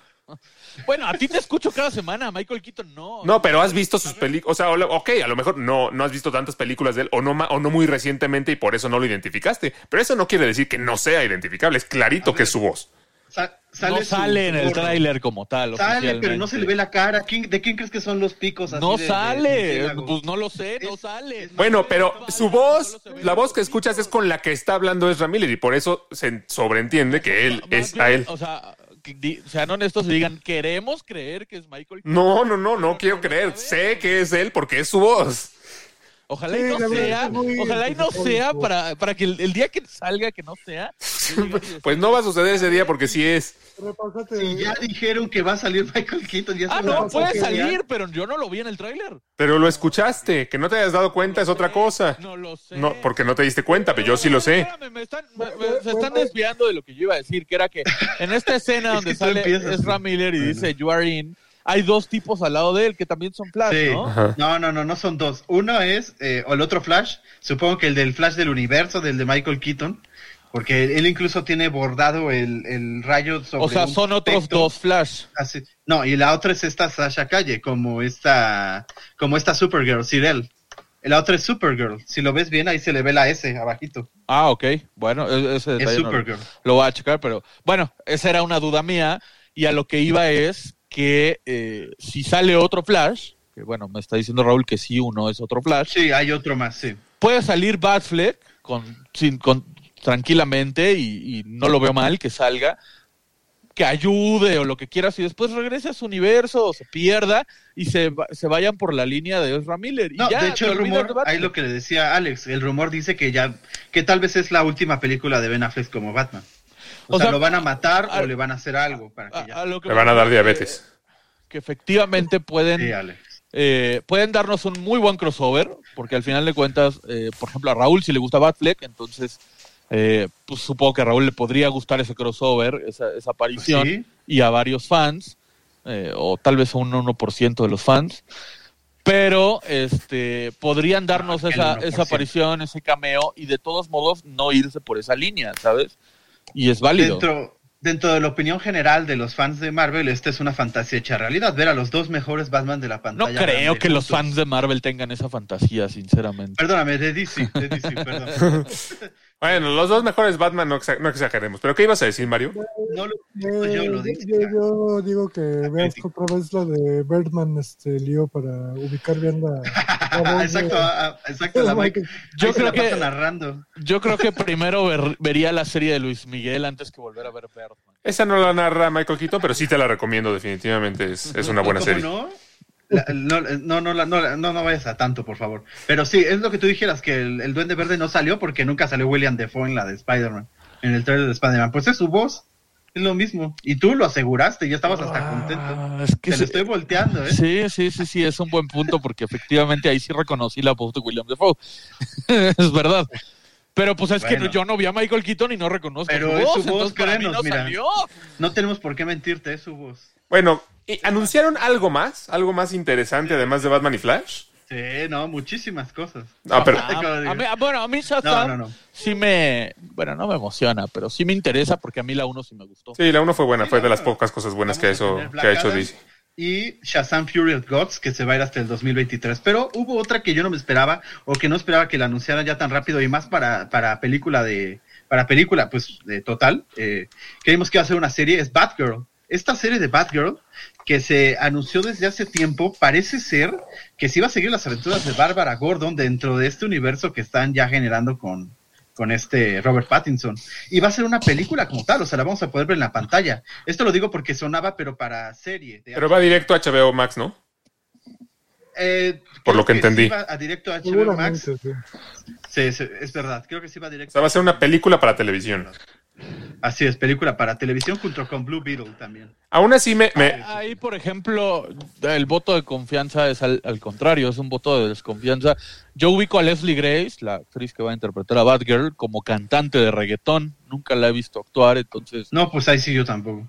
[SPEAKER 6] Bueno, a ti te escucho cada semana, Michael Keaton no.
[SPEAKER 4] No, pero has visto sus películas. O sea, ok, a lo mejor no, no has visto tantas películas de él o no, o no muy recientemente y por eso no lo identificaste. Pero eso no quiere decir que no sea identificable. Es clarito que es su voz.
[SPEAKER 1] Sa-
[SPEAKER 6] no
[SPEAKER 1] su-
[SPEAKER 6] sale en el tráiler como tal.
[SPEAKER 1] Sale, pero no se le ve la cara. ¿Quién- ¿De quién crees que son los picos? así
[SPEAKER 6] No
[SPEAKER 1] de- de
[SPEAKER 6] sale, pues no lo sé, no
[SPEAKER 1] Es-
[SPEAKER 6] sale.
[SPEAKER 1] es-
[SPEAKER 4] Bueno, pero
[SPEAKER 6] No
[SPEAKER 4] su
[SPEAKER 6] sale,
[SPEAKER 4] voz, la voz que escuchas es con la que está hablando Ezra Miller y por eso se sobreentiende que él es a él.
[SPEAKER 6] O sea, sean honestos y digan, queremos creer que es Michael.
[SPEAKER 4] No, no, no, no quiero creer. Sé que es él porque es su voz.
[SPEAKER 6] Ojalá
[SPEAKER 5] Sí,
[SPEAKER 6] y no sea,
[SPEAKER 5] muy
[SPEAKER 6] ojalá y no sea para, para que el, el día que salga que no sea.
[SPEAKER 4] Pues no va a suceder ese día porque sí es.
[SPEAKER 1] Si ya dijeron que va a salir Michael Keaton, ya
[SPEAKER 6] Ah, no, puede salir, pero yo no lo vi en el tráiler.
[SPEAKER 4] Pero lo escuchaste. Que no te hayas dado cuenta es otra cosa.
[SPEAKER 6] No lo sé.
[SPEAKER 4] No, porque no te diste cuenta, pero yo sí lo sé.
[SPEAKER 6] Espérame, me están- me- me- se están desviando de lo que yo iba a decir, que era que en esta escena
[SPEAKER 1] Es
[SPEAKER 6] donde
[SPEAKER 1] que
[SPEAKER 6] sale
[SPEAKER 1] empiezas.
[SPEAKER 6] Ezra Miller y dice You are in, hay dos tipos al lado de él que también son Flash,
[SPEAKER 1] Sí.
[SPEAKER 6] ¿no?
[SPEAKER 4] Ajá.
[SPEAKER 1] No, no, no, no son dos. Uno es, eh, o el otro Flash, supongo que el del Flash del universo, del de Michael Keaton, porque él incluso tiene bordado el, el rayo sobre
[SPEAKER 6] O sea,
[SPEAKER 1] un
[SPEAKER 6] son otros
[SPEAKER 1] texto.
[SPEAKER 6] dos Flash.
[SPEAKER 1] Así- No, y la otra es esta Sasha Calle, como esta, como esta Supergirl, Cyril. La otra es Supergirl. Si lo ves bien, ahí se le ve la S abajito.
[SPEAKER 6] Ah, ok. Bueno, e- ese
[SPEAKER 1] Es
[SPEAKER 6] detalle no-
[SPEAKER 1] Supergirl.
[SPEAKER 6] lo voy a checar, pero bueno, esa era una duda mía y a lo que iba es que eh, si sale otro Flash, que bueno, me está diciendo Raúl que sí, uno es otro Flash,
[SPEAKER 1] Sí, hay otro más, sí.
[SPEAKER 6] puede salir Batfleck con, sin, con, tranquilamente y, y no lo veo mal que salga, que ayude o lo que quieras y después regrese a su universo o se pierda y se, se vayan por la línea de Ezra Miller. Y
[SPEAKER 1] No,
[SPEAKER 6] ya,
[SPEAKER 1] de hecho el rumor, ahí lo que le decía Alex, el rumor dice que ya, que tal vez es la última película de Ben Affleck como Batman. O,
[SPEAKER 6] O
[SPEAKER 1] sea,
[SPEAKER 6] sea,
[SPEAKER 1] lo van a matar
[SPEAKER 6] a-
[SPEAKER 1] o le van a hacer algo para que
[SPEAKER 6] A-
[SPEAKER 1] ya.
[SPEAKER 6] a lo que
[SPEAKER 4] Le van a dar
[SPEAKER 6] que-
[SPEAKER 4] diabetes.
[SPEAKER 6] Que efectivamente pueden
[SPEAKER 1] Sí,
[SPEAKER 6] eh, pueden darnos un muy buen crossover, porque al final de cuentas, eh, por ejemplo, a Raúl si le gusta Batfleck, entonces eh, pues supongo que a Raúl le podría gustar ese crossover, esa, esa aparición,
[SPEAKER 1] Sí.
[SPEAKER 6] y a varios fans, eh, o tal vez a un 1% de los fans. Pero este podrían darnos
[SPEAKER 1] Ah,
[SPEAKER 6] esa,
[SPEAKER 1] 1%.
[SPEAKER 6] esa aparición, ese cameo, y de todos modos no irse por esa línea, ¿sabes? Y es válido.
[SPEAKER 1] Dentro, dentro de la opinión general de los fans de Marvel, esta es una fantasía hecha realidad. Ver a los dos mejores Batman de la
[SPEAKER 6] No
[SPEAKER 1] pantalla.
[SPEAKER 6] creo
[SPEAKER 1] grande
[SPEAKER 6] que los fans de Marvel tengan esa fantasía, sinceramente.
[SPEAKER 1] Perdóname, de DC, de DC, perdón.
[SPEAKER 4] Bueno, los dos mejores Batman no, exa- no exageremos. ¿Pero qué ibas a decir, Mario?
[SPEAKER 1] No lo
[SPEAKER 5] Eh,
[SPEAKER 1] yo, lo
[SPEAKER 5] yo,
[SPEAKER 1] dice.
[SPEAKER 5] yo digo que veas otra vez la de Birdman, este lío para ubicar bien la.
[SPEAKER 1] exacto,
[SPEAKER 5] de-
[SPEAKER 1] ah, ah, exacto, la Mike.
[SPEAKER 6] Yo creo que-
[SPEAKER 1] narrando.
[SPEAKER 6] Yo creo que primero ver- vería la serie de Luis Miguel antes que volver a ver Birdman.
[SPEAKER 4] Esa no la narra Michael Keaton, pero sí te la recomiendo definitivamente. Es, es una buena
[SPEAKER 1] ¿Cómo
[SPEAKER 4] serie.
[SPEAKER 1] No? La- no, no, no, no, la- no, no vayas a tanto, por favor. Pero sí, es lo que tú dijeras, que el, el Duende Verde no salió porque nunca salió William Defoe en la de Spider-Man, en el trailer de Spider-Man. Pues es su voz, es lo mismo. Y tú lo aseguraste, ya estabas hasta contento.
[SPEAKER 6] Ah, es que
[SPEAKER 1] Te lo estoy volteando, ¿eh?
[SPEAKER 6] Sí, sí, sí, sí, es un buen punto porque efectivamente ahí sí reconocí la voz de William Defoe. es verdad. Pero pues es
[SPEAKER 1] Bueno.
[SPEAKER 6] que yo no vi a Michael Keaton y no reconozco
[SPEAKER 1] Pero
[SPEAKER 6] su
[SPEAKER 1] es
[SPEAKER 6] voz,
[SPEAKER 1] su voz, créenos,
[SPEAKER 6] no
[SPEAKER 1] mira.
[SPEAKER 6] salió.
[SPEAKER 1] No tenemos por qué mentirte, es su voz.
[SPEAKER 4] Bueno, ¿y ¿anunciaron algo más? ¿Algo más interesante además de Batman y Flash?
[SPEAKER 1] Sí, no, muchísimas cosas.
[SPEAKER 4] Ah, pero
[SPEAKER 6] A- a mí- bueno, a mí
[SPEAKER 1] No,
[SPEAKER 6] Shazam
[SPEAKER 1] no, no.
[SPEAKER 6] sí me, bueno, no me emociona, pero sí me interesa porque a mí la 1 sí me gustó.
[SPEAKER 4] sí, la uno fue buena. Fue de las pocas cosas buenas que, eso, que ha hecho DC.
[SPEAKER 1] Y Shazam Fury of Gods, que se va a ir hasta el 2023. Pero hubo otra que yo no me esperaba, o que no esperaba que la anunciaran ya tan rápido, y más para, para película de. Para película, pues, de total. Eh, creímos que iba a ser una serie, es Batgirl. Esta serie de Batgirl, que se anunció desde hace tiempo, parece ser que se iba a seguir las aventuras de Bárbara Gordon dentro de este universo que están ya generando con, con este Robert Pattinson. Y va a ser una película como tal, o sea, la vamos a poder ver en la pantalla. Esto lo digo porque sonaba, pero para serie. de
[SPEAKER 4] Pero va directo a HBO Max, ¿no?
[SPEAKER 1] Eh,
[SPEAKER 4] Por lo que entendí.
[SPEAKER 1] sí va a directo a HBO Max.
[SPEAKER 5] Sí.
[SPEAKER 1] Sí, sí, es verdad. Creo que sí va
[SPEAKER 4] O
[SPEAKER 1] directo.
[SPEAKER 4] sea, va a ser una película para televisión.
[SPEAKER 1] Así es, película para televisión junto con Blue Beetle también.
[SPEAKER 4] Aún así me... me-
[SPEAKER 6] Ahí, por ejemplo, el voto de confianza es al, al contrario, es un voto de desconfianza. Yo ubico a Leslie Grace, la actriz que va a interpretar a Batgirl, como cantante de reggaetón. Nunca la he visto actuar, entonces...
[SPEAKER 1] No, pues ahí sí yo tampoco.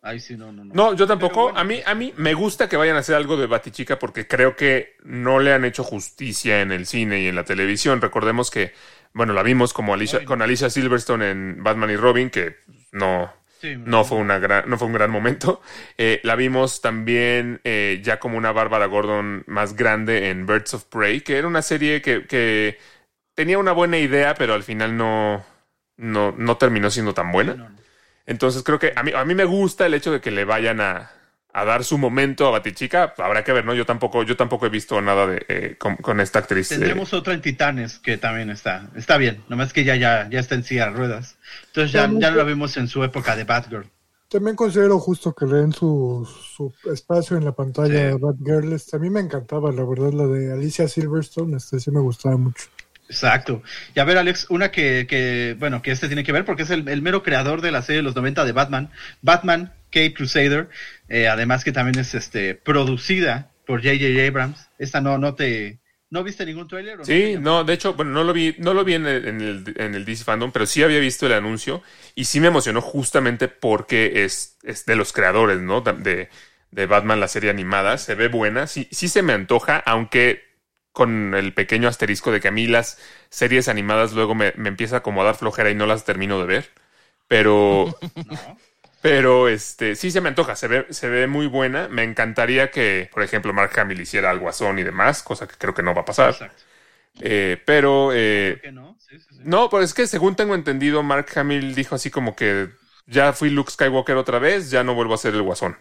[SPEAKER 1] Ahí sí no, no, no.
[SPEAKER 4] No, yo tampoco.
[SPEAKER 1] Bueno.
[SPEAKER 4] A mí, a mí me gusta que vayan a hacer algo de Batichica porque creo que no le han hecho justicia en el cine y en la televisión. Recordemos que, bueno, la vimos como Alicia, con Alicia Silverstone en Batman y Robin, que no,
[SPEAKER 1] Sí,
[SPEAKER 4] no fue una gran, no fue un gran momento. Eh, la vimos también eh, ya como una Bárbara Gordon más grande en Birds of Prey, que era una serie que, que tenía una buena idea, pero al final no, no, no terminó siendo tan buena. Entonces creo que a mí, a mí me gusta el hecho de que le vayan a, a dar su momento a Batichica. Habrá que ver, ¿no? Yo tampoco, yo tampoco he visto nada de eh, con, con esta actriz. eh.
[SPEAKER 1] Tendremos otra en Titanes que también está. Está bien, nomás que ya, ya, ya está en silla de ruedas. Entonces ya, ya lo vimos en su época de Batgirl.
[SPEAKER 5] También considero justo que le den su, su espacio en la pantalla
[SPEAKER 1] Sí.
[SPEAKER 5] a Batgirl. Este, a mí me encantaba, la verdad, la de Alicia Silverstone. Este sí me gustaba mucho.
[SPEAKER 1] Exacto. Y a ver, Alex, una que, que bueno, que este tiene que ver porque es el, el mero creador de la serie de los 90 de Batman, Batman Cape Crusader, eh, además que también es este producida por J.J. Abrams. Esta no, no te, ¿no viste ningún tráiler?
[SPEAKER 4] Sí, no, de hecho, bueno, no lo vi, no lo vi en el, en el, en el DC Fandom, pero sí había visto el anuncio y sí me emocionó justamente porque es, es de los creadores, ¿no? De, de Batman, la serie animada. Se ve buena, sí, sí se me antoja, aunque con el pequeño asterisco de que a mí las series animadas luego me, me empieza como a dar flojera y no las termino de ver. Pero,
[SPEAKER 1] No.
[SPEAKER 4] pero este, sí se me antoja, se ve, se ve muy buena. Me encantaría que, por ejemplo, Mark Hamill hiciera algo Guasón y demás, cosa que creo que no va a pasar.
[SPEAKER 1] Exacto.
[SPEAKER 4] Eh, pero eh,
[SPEAKER 1] ¿Por qué no? Sí, sí, sí.
[SPEAKER 4] no, pero es que según tengo entendido, Mark Hamill dijo así como que ya fui Luke Skywalker otra vez, ya no vuelvo a ser el Guasón.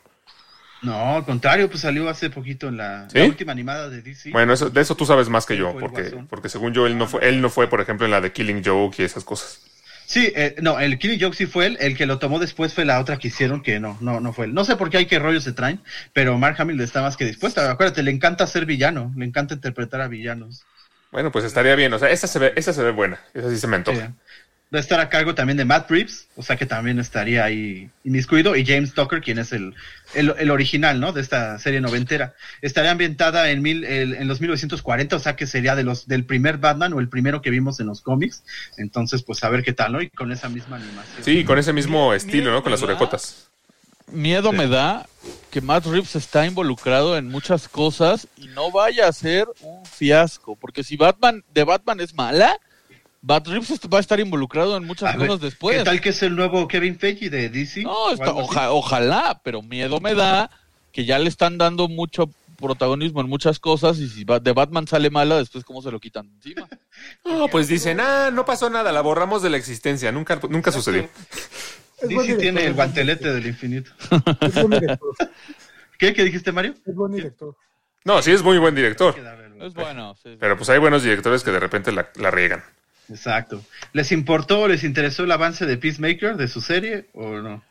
[SPEAKER 1] No, al contrario, pues salió hace poquito en la,
[SPEAKER 4] ¿Sí?
[SPEAKER 1] la última animada de DC.
[SPEAKER 4] Bueno, eso, de eso tú sabes más que yo, porque, porque según yo él no fue, él no fue, por ejemplo, en la de Killing Joke y esas cosas.
[SPEAKER 1] Sí, eh, no, el Killing Joke sí fue él, el que lo tomó después fue la otra que hicieron, que no, no, no fue él. No sé por qué hay que rollos se traen, pero Mark Hamill está más que dispuesto. Acuérdate, le encanta ser villano, le encanta interpretar a villanos.
[SPEAKER 4] Bueno, pues estaría bien, o sea, esa se ve, esa se ve buena, esa sí se me antoja.
[SPEAKER 1] Va a estar a cargo también de Matt Reeves, o sea que también estaría ahí inmiscuido, y James Tucker, quien es el, el, el original, ¿no? De esta serie noventera. Estaría ambientada en, mil, el- en los 1940, o sea que sería de los del primer Batman o el primero que vimos en los cómics. Entonces, pues a ver qué tal, ¿no? Y con esa misma animación.
[SPEAKER 4] Sí, con ese mismo estilo, ¿no? Con las orejotas.
[SPEAKER 6] Miedo me da que Matt Reeves está involucrado en muchas cosas y no vaya a ser un fiasco. Porque si Batman de Batman es mala, Matt Reeves va a estar involucrado en muchas
[SPEAKER 1] A ver,
[SPEAKER 6] cosas después.
[SPEAKER 1] ¿Qué tal que es el nuevo Kevin Feige de DC?
[SPEAKER 6] No, está- oja- ojalá, pero miedo me da que ya le están dando mucho protagonismo en muchas cosas y si de Batman sale mala, después cómo se lo quitan encima.
[SPEAKER 4] No, pues dicen, ah, no pasó nada, la borramos de la existencia, nunca, nunca sucedió.
[SPEAKER 1] DC
[SPEAKER 5] director,
[SPEAKER 1] tiene el guantelete del infinito.
[SPEAKER 5] Es buen director.
[SPEAKER 1] ¿Qué? ¿Qué dijiste, Mario?
[SPEAKER 5] Es buen director.
[SPEAKER 4] No, sí es muy buen director,
[SPEAKER 6] Es bueno. sí,
[SPEAKER 4] pero pues hay buenos directores que de repente la, la riegan.
[SPEAKER 1] Exacto. ¿Les importó o les interesó el avance de Peacemaker, de su serie, o no?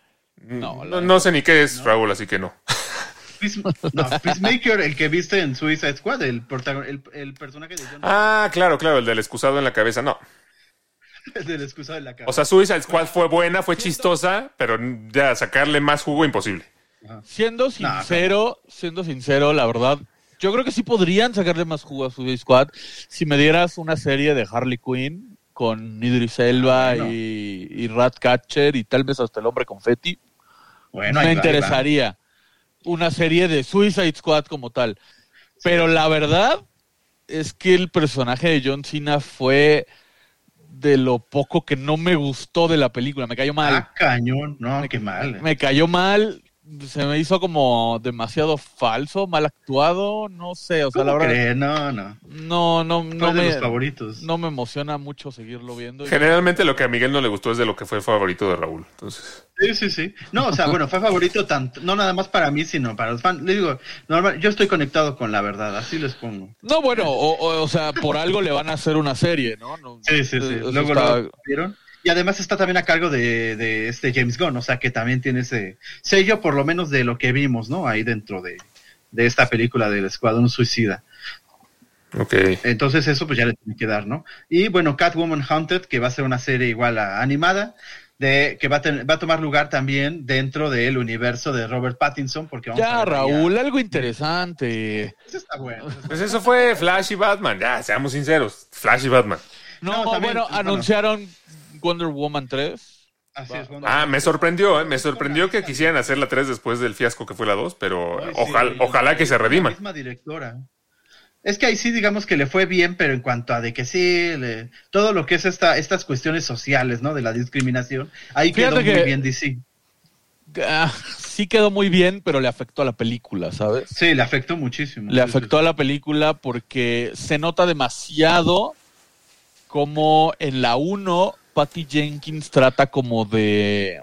[SPEAKER 6] No,
[SPEAKER 4] No, no sé ni qué es, Raúl, así que no.
[SPEAKER 1] Peace- no, Peacemaker, el que viste en Suicide Squad, el, el, el personaje de John
[SPEAKER 4] Ah, claro, claro, el del excusado en la cabeza, no.
[SPEAKER 1] del excusado de la cara.
[SPEAKER 4] O sea, Suicide Squad fue buena, fue chistosa, pero ya sacarle más jugo imposible.
[SPEAKER 6] Siendo sincero, siendo sincero, la verdad, yo creo que sí podrían sacarle más jugo a Suicide Squad si me dieras una serie de Harley Quinn con Idris Elba
[SPEAKER 1] bueno.
[SPEAKER 6] y, y Ratcatcher y tal vez hasta el hombre confeti.
[SPEAKER 1] bueno,
[SPEAKER 6] me
[SPEAKER 1] va.
[SPEAKER 6] interesaría una serie de Suicide Squad como tal. Pero la verdad es que el personaje de John Cena fue de lo poco que no me gustó de la película. Me cayó mal.
[SPEAKER 1] Ah, cañón. No, qué mal.
[SPEAKER 6] Me cayó mal. Se me hizo como demasiado falso, mal actuado. No sé, o sea, la
[SPEAKER 1] ¿Cómo
[SPEAKER 6] verdad.
[SPEAKER 1] cree? No, no.
[SPEAKER 6] No, no, no
[SPEAKER 1] Fue de
[SPEAKER 6] me,
[SPEAKER 1] los favoritos.
[SPEAKER 6] no me emociona mucho seguirlo viendo.
[SPEAKER 4] Generalmente lo que a Miguel no le gustó es de lo que fue favorito de Raúl. Entonces,
[SPEAKER 1] Sí, sí, sí. No, o sea, bueno, fue favorito tanto, no nada más para mí, sino para los fans. Le digo, normal, yo estoy conectado con la verdad, así les pongo.
[SPEAKER 6] No, bueno, o, o- o sea, por algo le van a hacer una serie, ¿no? No,
[SPEAKER 1] Sí, sí, sí. Luego
[SPEAKER 6] está-
[SPEAKER 1] lo vieron. Y además está también a cargo de, de este James Gunn, o sea que también tiene ese sello, por lo menos de lo que vimos, ¿no? Ahí dentro de, de esta película del Escuadrón Suicida.
[SPEAKER 4] ok.
[SPEAKER 1] Entonces eso pues ya le tiene que dar, ¿no? Y bueno, Catwoman Haunted, que va a ser una serie igual a animada, de que va a, ten- va a tomar lugar también dentro del universo de Robert Pattinson, porque vamos a
[SPEAKER 6] Ya,
[SPEAKER 1] a-
[SPEAKER 6] Raúl, algo interesante.
[SPEAKER 1] Eso está bueno. eso está
[SPEAKER 4] Pues eso fue Flash y Batman, ya, seamos sinceros. Flash y Batman.
[SPEAKER 6] No,
[SPEAKER 1] No, también,
[SPEAKER 6] bueno,
[SPEAKER 1] bueno.
[SPEAKER 6] anunciaron Wonder Woman 3.
[SPEAKER 1] Así es, bueno.
[SPEAKER 4] Ah, me sorprendió, ¿eh? me sorprendió que quisieran hacer la 3 después del fiasco que fue la 2, pero
[SPEAKER 1] sí,
[SPEAKER 4] ojalá, ojalá que se
[SPEAKER 1] La
[SPEAKER 4] redima.
[SPEAKER 1] misma directora. Es que ahí sí digamos que le fue bien, pero en cuanto a de que sí, le- todo lo que es esta, estas cuestiones sociales, ¿no? De la discriminación, ahí
[SPEAKER 6] Fíjate
[SPEAKER 1] quedó muy
[SPEAKER 6] que-
[SPEAKER 1] bien DC.
[SPEAKER 6] Ah, sí quedó muy bien, pero le afectó a la película, ¿sabes?
[SPEAKER 1] Sí, le afectó muchísimo.
[SPEAKER 6] Le
[SPEAKER 1] Sí, sí,
[SPEAKER 6] afectó a la película porque se nota demasiado como en la 1 Patty Jenkins trata como de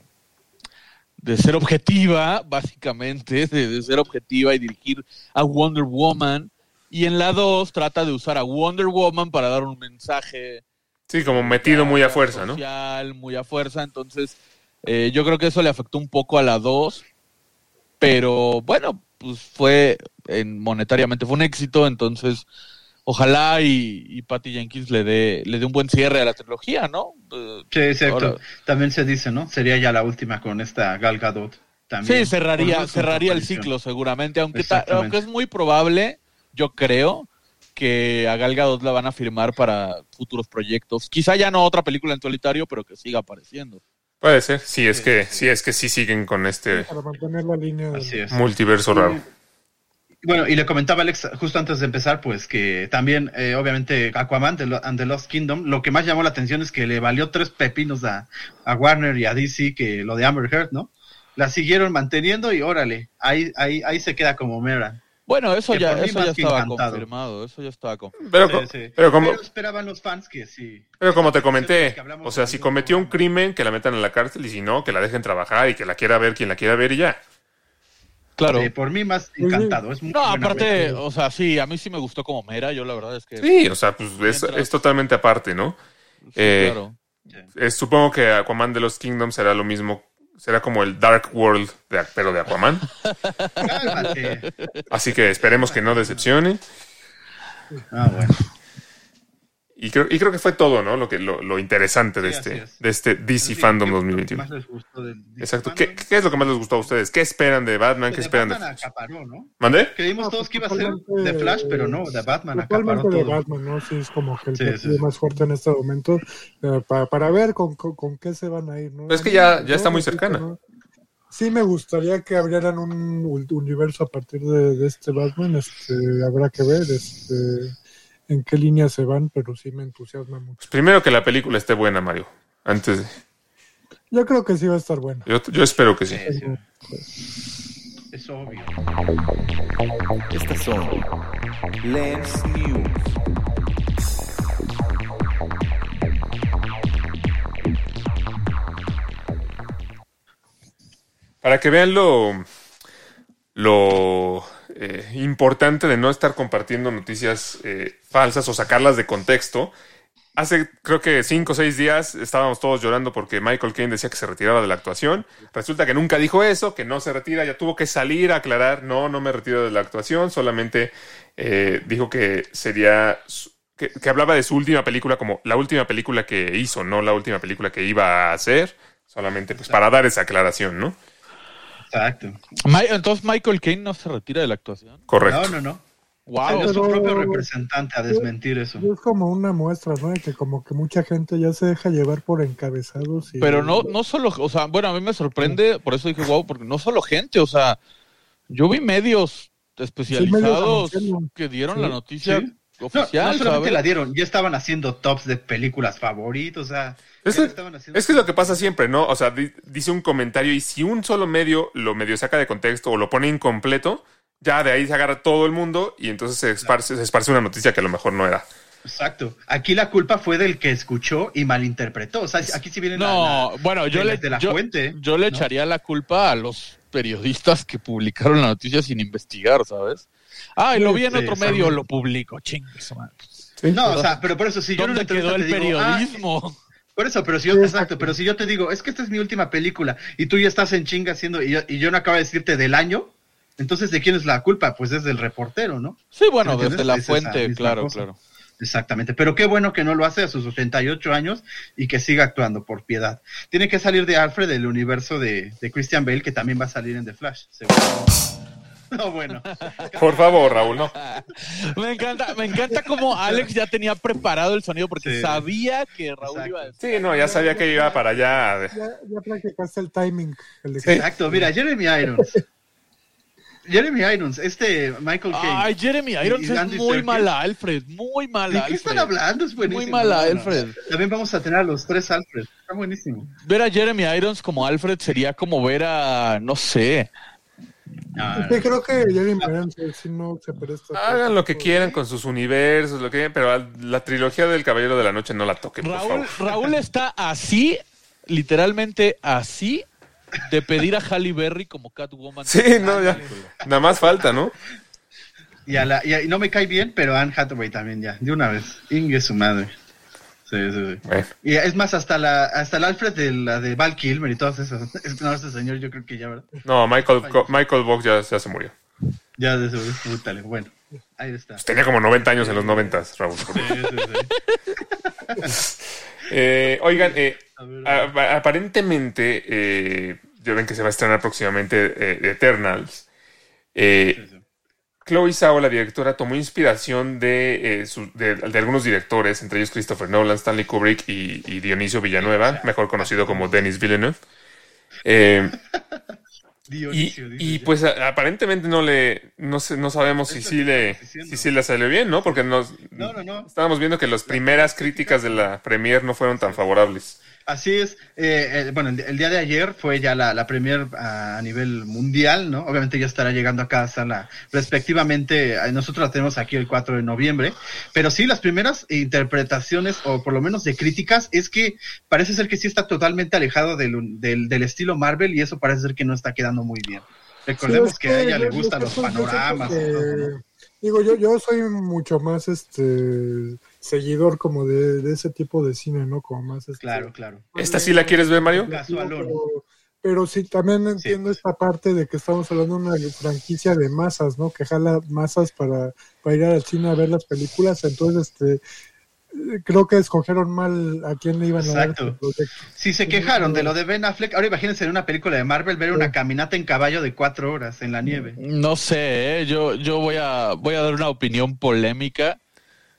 [SPEAKER 6] de ser objetiva, básicamente, de, de ser objetiva y dirigir a Wonder Woman. Y en la 2 trata de usar a Wonder Woman para dar un mensaje
[SPEAKER 4] Sí, como metido muy a fuerza, ¿no?
[SPEAKER 6] social, muy a fuerza. Entonces, eh, yo creo que eso le afectó un poco a la 2. Pero bueno, pues fue en, monetariamente fue un éxito. Entonces, ojalá y, y Patty Jenkins le dé, le dé un buen cierre a la trilogía, ¿no? Eh,
[SPEAKER 1] Sí, exacto.
[SPEAKER 6] Ahora-
[SPEAKER 1] También se dice, ¿no? Sería ya la última con esta Gal Gadot. También.
[SPEAKER 6] sí, cerraría, cerraría el ciclo seguramente. Aunque, ta- aunque es muy probable, yo creo, que a Gal Gadot la van a firmar para futuros proyectos. Quizá ya no otra película en solitario, pero que siga apareciendo.
[SPEAKER 4] Puede ser, si es que, si es que sí siguen con este
[SPEAKER 5] Para mantener la línea. del-
[SPEAKER 1] Así es.
[SPEAKER 4] multiverso raro.
[SPEAKER 1] Bueno, y le comentaba Alex justo antes de empezar, pues que también, eh, obviamente, Aquaman de and the Lost Kingdom, lo que más llamó la atención es que le valió tres pepinos a, a Warner y a DC que lo de Amber Heard, ¿no? La siguieron manteniendo y órale, ahí, ahí, ahí se queda como mera.
[SPEAKER 6] Bueno, eso
[SPEAKER 1] Que
[SPEAKER 6] ya, eso ya estaba
[SPEAKER 1] encantado.
[SPEAKER 6] confirmado, eso ya estaba confirmado.
[SPEAKER 4] Pero,
[SPEAKER 1] Sí, sí.
[SPEAKER 4] pero como,
[SPEAKER 1] Pero esperaban los fans que sí.
[SPEAKER 4] pero como te comenté, o sea, si cometió un crimen, que la metan en la cárcel y si no, que la dejen trabajar y que la quiera ver quien la quiera ver y ya.
[SPEAKER 6] Claro.
[SPEAKER 1] Sí, por mí más encantado. Es muy
[SPEAKER 6] No, aparte, o sea, sí, a mí sí me gustó como Mera, yo la verdad es que...
[SPEAKER 4] Sí, o sea, pues es, totalmente aparte, ¿no?
[SPEAKER 6] sí,
[SPEAKER 4] eh,
[SPEAKER 6] claro.
[SPEAKER 4] Eh, supongo que Aquaman de los Kingdoms será lo mismo, será como el Dark World, de, pero de Aquaman.
[SPEAKER 1] Cálmate.
[SPEAKER 4] Así que esperemos que no decepcione.
[SPEAKER 1] Ah, bueno.
[SPEAKER 4] Y creo, y creo que fue todo, ¿no? Lo que lo, lo interesante de
[SPEAKER 1] Sí,
[SPEAKER 4] este,
[SPEAKER 1] es.
[SPEAKER 4] de este DC
[SPEAKER 1] Sí,
[SPEAKER 4] Fandom
[SPEAKER 1] ¿qué fue lo que
[SPEAKER 4] 2021.
[SPEAKER 1] más les gustó del DC
[SPEAKER 4] Exacto. ¿Qué? ¿Qué es lo que más les gustó a ustedes? ¿Qué esperan de Batman? ¿Qué
[SPEAKER 1] de
[SPEAKER 4] esperan de
[SPEAKER 1] Batman acaparó, ¿no?
[SPEAKER 4] ¿Mandé?
[SPEAKER 1] Creímos todos que iba a ser de Flash, pero no, de Batman
[SPEAKER 5] Totalmente
[SPEAKER 1] acaparó
[SPEAKER 5] de
[SPEAKER 1] todo.
[SPEAKER 5] Batman, ¿no? Sí, es como que el
[SPEAKER 1] Sí,
[SPEAKER 5] platillo
[SPEAKER 1] sí, sí.
[SPEAKER 5] más fuerte en este momento eh, para, para ver con, con, con qué se van a ir, ¿no?
[SPEAKER 4] Pero es que ya- ya está muy cercana.
[SPEAKER 5] ¿no? Sí me gustaría que abrieran un universo a partir de, de este Batman, este, habrá que ver este, en qué línea se van, pero sí me entusiasma mucho.
[SPEAKER 4] Pues primero que la película esté buena, Mario. Antes de-
[SPEAKER 5] Yo creo que sí va a estar bueno.
[SPEAKER 4] Yo, yo espero que sí.
[SPEAKER 1] Sí, sí. Es obvio.
[SPEAKER 7] Estas son Lens News.
[SPEAKER 4] Para que vean lo, lo eh, importante de no estar compartiendo noticias eh, falsas o sacarlas de contexto. Hace creo que cinco o seis días estábamos todos llorando porque Michael Caine decía que se retiraba de la actuación. Resulta que nunca dijo eso, que no se retira, ya tuvo que salir a aclarar, no, no me retiro de la actuación, solamente eh, dijo que sería, que, que hablaba de su última película como la última película que hizo, no la última película que iba a hacer, solamente pues para dar esa aclaración, ¿no?
[SPEAKER 1] Exacto.
[SPEAKER 6] Entonces Michael Caine no se retira de la actuación.
[SPEAKER 4] Correcto.
[SPEAKER 1] No, no, no.
[SPEAKER 6] Wow.
[SPEAKER 1] Salió su propio representante a desmentir eso.
[SPEAKER 5] Es como una muestra, ¿no? De que como que mucha gente ya se deja llevar por encabezados. Y,
[SPEAKER 6] Pero no, no solo, o sea, bueno, a mí me sorprende, por eso dije wow, porque no solo gente, o sea, yo vi medios especializados
[SPEAKER 5] anunciando.
[SPEAKER 6] que dieron
[SPEAKER 5] Sí,
[SPEAKER 6] la noticia
[SPEAKER 1] sí. No,
[SPEAKER 6] oficial,
[SPEAKER 1] no solamente
[SPEAKER 6] ¿sabes?
[SPEAKER 1] la dieron, ya estaban haciendo tops de películas favoritos, o sea,
[SPEAKER 4] Es que,
[SPEAKER 1] estaban haciendo-
[SPEAKER 4] es que es lo que pasa siempre, ¿no? O sea, di- dice un comentario y si un solo medio lo medio saca de contexto o lo pone incompleto, ya de ahí se agarra todo el mundo y entonces se esparce, se esparce una noticia que a lo mejor no era.
[SPEAKER 1] Exacto. Aquí la culpa fue del que escuchó y malinterpretó. O sea, aquí sí viene
[SPEAKER 6] No,
[SPEAKER 1] la-
[SPEAKER 6] bueno, yo
[SPEAKER 1] de
[SPEAKER 6] le,
[SPEAKER 1] la- de la
[SPEAKER 6] yo,
[SPEAKER 1] fuente,
[SPEAKER 6] yo le
[SPEAKER 1] ¿no?
[SPEAKER 6] echaría la culpa a los periodistas que publicaron la noticia sin investigar, ¿sabes? Ah, y lo vi en
[SPEAKER 1] Sí,
[SPEAKER 6] otro
[SPEAKER 1] sí.
[SPEAKER 6] medio, lo publico, chingue su madre.
[SPEAKER 1] No, o sea, pero por eso, si yo una
[SPEAKER 6] ¿Dónde quedó el
[SPEAKER 1] te digo, ah,
[SPEAKER 6] periodismo?
[SPEAKER 1] Por eso, pero si yo, exacto, pero si yo te digo, es que esta es mi última película y tú ya estás en chinga haciendo, y yo, y yo no acabo de decirte del año, entonces ¿de quién es la culpa? Pues es del reportero, ¿no?
[SPEAKER 6] sí, bueno,
[SPEAKER 1] ¿entiendes?
[SPEAKER 6] desde la
[SPEAKER 1] Es
[SPEAKER 6] fuente, claro,
[SPEAKER 1] cosa.
[SPEAKER 6] claro.
[SPEAKER 1] Exactamente, pero qué bueno que no lo hace a sus 88 años y que siga actuando por piedad. Tiene que salir de Alfred del universo de, de Christian Bale, que también va a salir en The Flash. seguro. No, bueno.
[SPEAKER 4] Por favor, Raúl, no.
[SPEAKER 6] Me encanta, me encanta como Alex ya tenía preparado el sonido porque
[SPEAKER 1] Sí.
[SPEAKER 6] sabía que Raúl
[SPEAKER 1] Exacto.
[SPEAKER 6] iba a decir.
[SPEAKER 4] Sí, no, ya sabía que iba para allá.
[SPEAKER 5] Ya, ya practicaste el timing. El
[SPEAKER 1] Exacto, mira, Jeremy Irons. Jeremy Irons, este Michael Caine.
[SPEAKER 6] Ay, Jeremy Irons es
[SPEAKER 1] Andy
[SPEAKER 6] muy
[SPEAKER 1] Serkis.
[SPEAKER 6] mala, Alfred, muy mala,
[SPEAKER 1] ¿De qué
[SPEAKER 6] Alfred.
[SPEAKER 1] están hablando? Es buenísimo.
[SPEAKER 6] Muy mala,
[SPEAKER 1] No, no.
[SPEAKER 6] Alfred.
[SPEAKER 1] También vamos a tener a los tres Alfred. Está buenísimo.
[SPEAKER 6] Ver a Jeremy Irons como Alfred sería como ver a, no sé,
[SPEAKER 1] No,
[SPEAKER 5] Sí, creo que Irons si no se presta.
[SPEAKER 4] Hagan lo que quieran con sus universos, lo que quieran, pero la trilogía del Caballero de la Noche no la toquen, por
[SPEAKER 6] Raúl,
[SPEAKER 4] favor.
[SPEAKER 6] Raúl está así, literalmente así, de pedir a Halle Berry como Catwoman.
[SPEAKER 4] Sí, no, ya. Nada más falta, ¿no?
[SPEAKER 1] Y, a la, y, a- y no me cae bien, pero Anne Hathaway también ya, de una vez. Inge su madre. Sí, sí, sí.
[SPEAKER 4] Bueno,
[SPEAKER 1] Y es más, hasta la hasta el Alfred de la de Val Kilmer y todas esas. Es- No, ese señor yo creo que ya, ¿verdad?
[SPEAKER 4] no, Michael, Michael Box ya, ya se murió.
[SPEAKER 1] Ya de eso, pútale. Bueno, ahí está.
[SPEAKER 4] Pues tenía como 90 años en los 90, Raúl.
[SPEAKER 1] Sí, sí, sí.
[SPEAKER 4] Eh, oigan, eh,
[SPEAKER 1] A ver,
[SPEAKER 4] a- aparentemente, eh, ya ven que se va a estrenar próximamente eh, Eternals. Eh. Chloe Zhao, la directora, tomó inspiración de, eh, su- de, de algunos directores, entre ellos Christopher Nolan, Stanley Kubrick y, y Dionisio Villanueva, mejor conocido como Denis Villeneuve. Eh, y,
[SPEAKER 1] Dionisio,
[SPEAKER 4] pues aparentemente no le no sé, no sabemos si sí le si sí le salió bien, ¿no? Porque nos
[SPEAKER 1] No, no, no.
[SPEAKER 4] estábamos viendo que las primeras críticas de la premier no fueron tan favorables.
[SPEAKER 1] Así es. eh, eh, bueno, el, el día de ayer fue ya la, la premier a, a nivel mundial, ¿no? Obviamente ya estará llegando a cada sala respectivamente. eh, Nosotros la tenemos aquí el 4 de noviembre. Pero sí, las primeras interpretaciones, o por lo menos de críticas, es que parece ser que sí está totalmente alejado del, del, del estilo Marvel y eso parece ser que no está quedando muy bien. Recordemos
[SPEAKER 5] Sí, es
[SPEAKER 1] que a ella
[SPEAKER 5] yo-
[SPEAKER 1] le gustan los panoramas. y
[SPEAKER 5] que-
[SPEAKER 1] todo, ¿no?
[SPEAKER 5] Digo, yo, yo soy mucho más este seguidor como de, de ese tipo de cine, ¿no? Como más este,
[SPEAKER 1] Claro, claro.
[SPEAKER 4] ¿Esta sí la quieres ver, Mario?
[SPEAKER 5] Pero, pero sí, también entiendo
[SPEAKER 1] pues.
[SPEAKER 5] esta parte de que estamos hablando de una franquicia de masas, ¿no? Que jala masas para, para ir al cine a ver las películas. Entonces, este, creo que escogieron mal a quién le iban a dar
[SPEAKER 1] Exacto.
[SPEAKER 5] este.
[SPEAKER 1] Si se quejaron de lo de Ben Affleck, ahora imagínense en una película de Marvel ver una caminata en caballo de cuatro horas en la nieve.
[SPEAKER 6] No sé, ¿eh? yo, yo voy, a, voy a dar una opinión polémica.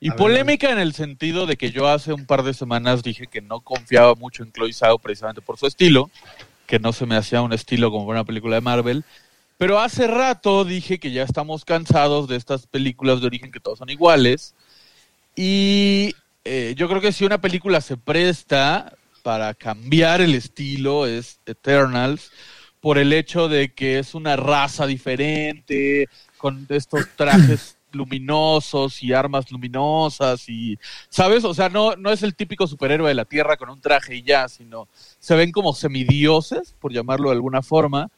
[SPEAKER 6] Y
[SPEAKER 1] A ver,
[SPEAKER 6] polémica en el sentido de que yo hace un par de semanas dije que no confiaba mucho en Chloe Zhao precisamente por su estilo, que no se me hacía un estilo como una película de Marvel. Pero hace rato dije que ya estamos cansados de estas películas de origen que todos son iguales. Y eh, yo creo que si una película se presta para cambiar el estilo es Eternals por el hecho de que es una raza diferente, con estos trajes luminosos y armas luminosas y, ¿sabes? O sea, no, no es el típico superhéroe de la Tierra con un traje y ya, sino se ven como semidioses, por llamarlo de alguna forma.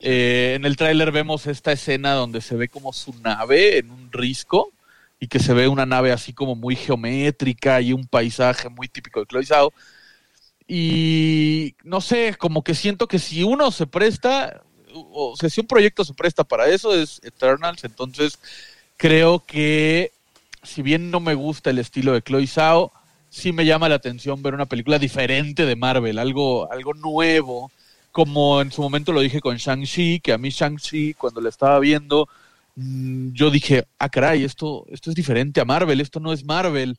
[SPEAKER 6] Eh, en el tráiler vemos esta escena donde se ve como su nave en un risco y que se ve una nave así como muy geométrica y un paisaje muy típico de Chloe Zhao. Y no sé, como que siento que si uno se presta, o sea, si un proyecto se presta para eso es Eternals, entonces creo que si bien no me gusta el estilo de Chloe Zhao, sí me llama la atención ver una película diferente de Marvel, algo, algo nuevo, como en su momento lo dije con Shang-Chi, que a mí Shang-Chi cuando la estaba viendo, mm, yo dije, ah, caray, esto, esto es diferente a Marvel, esto no es Marvel.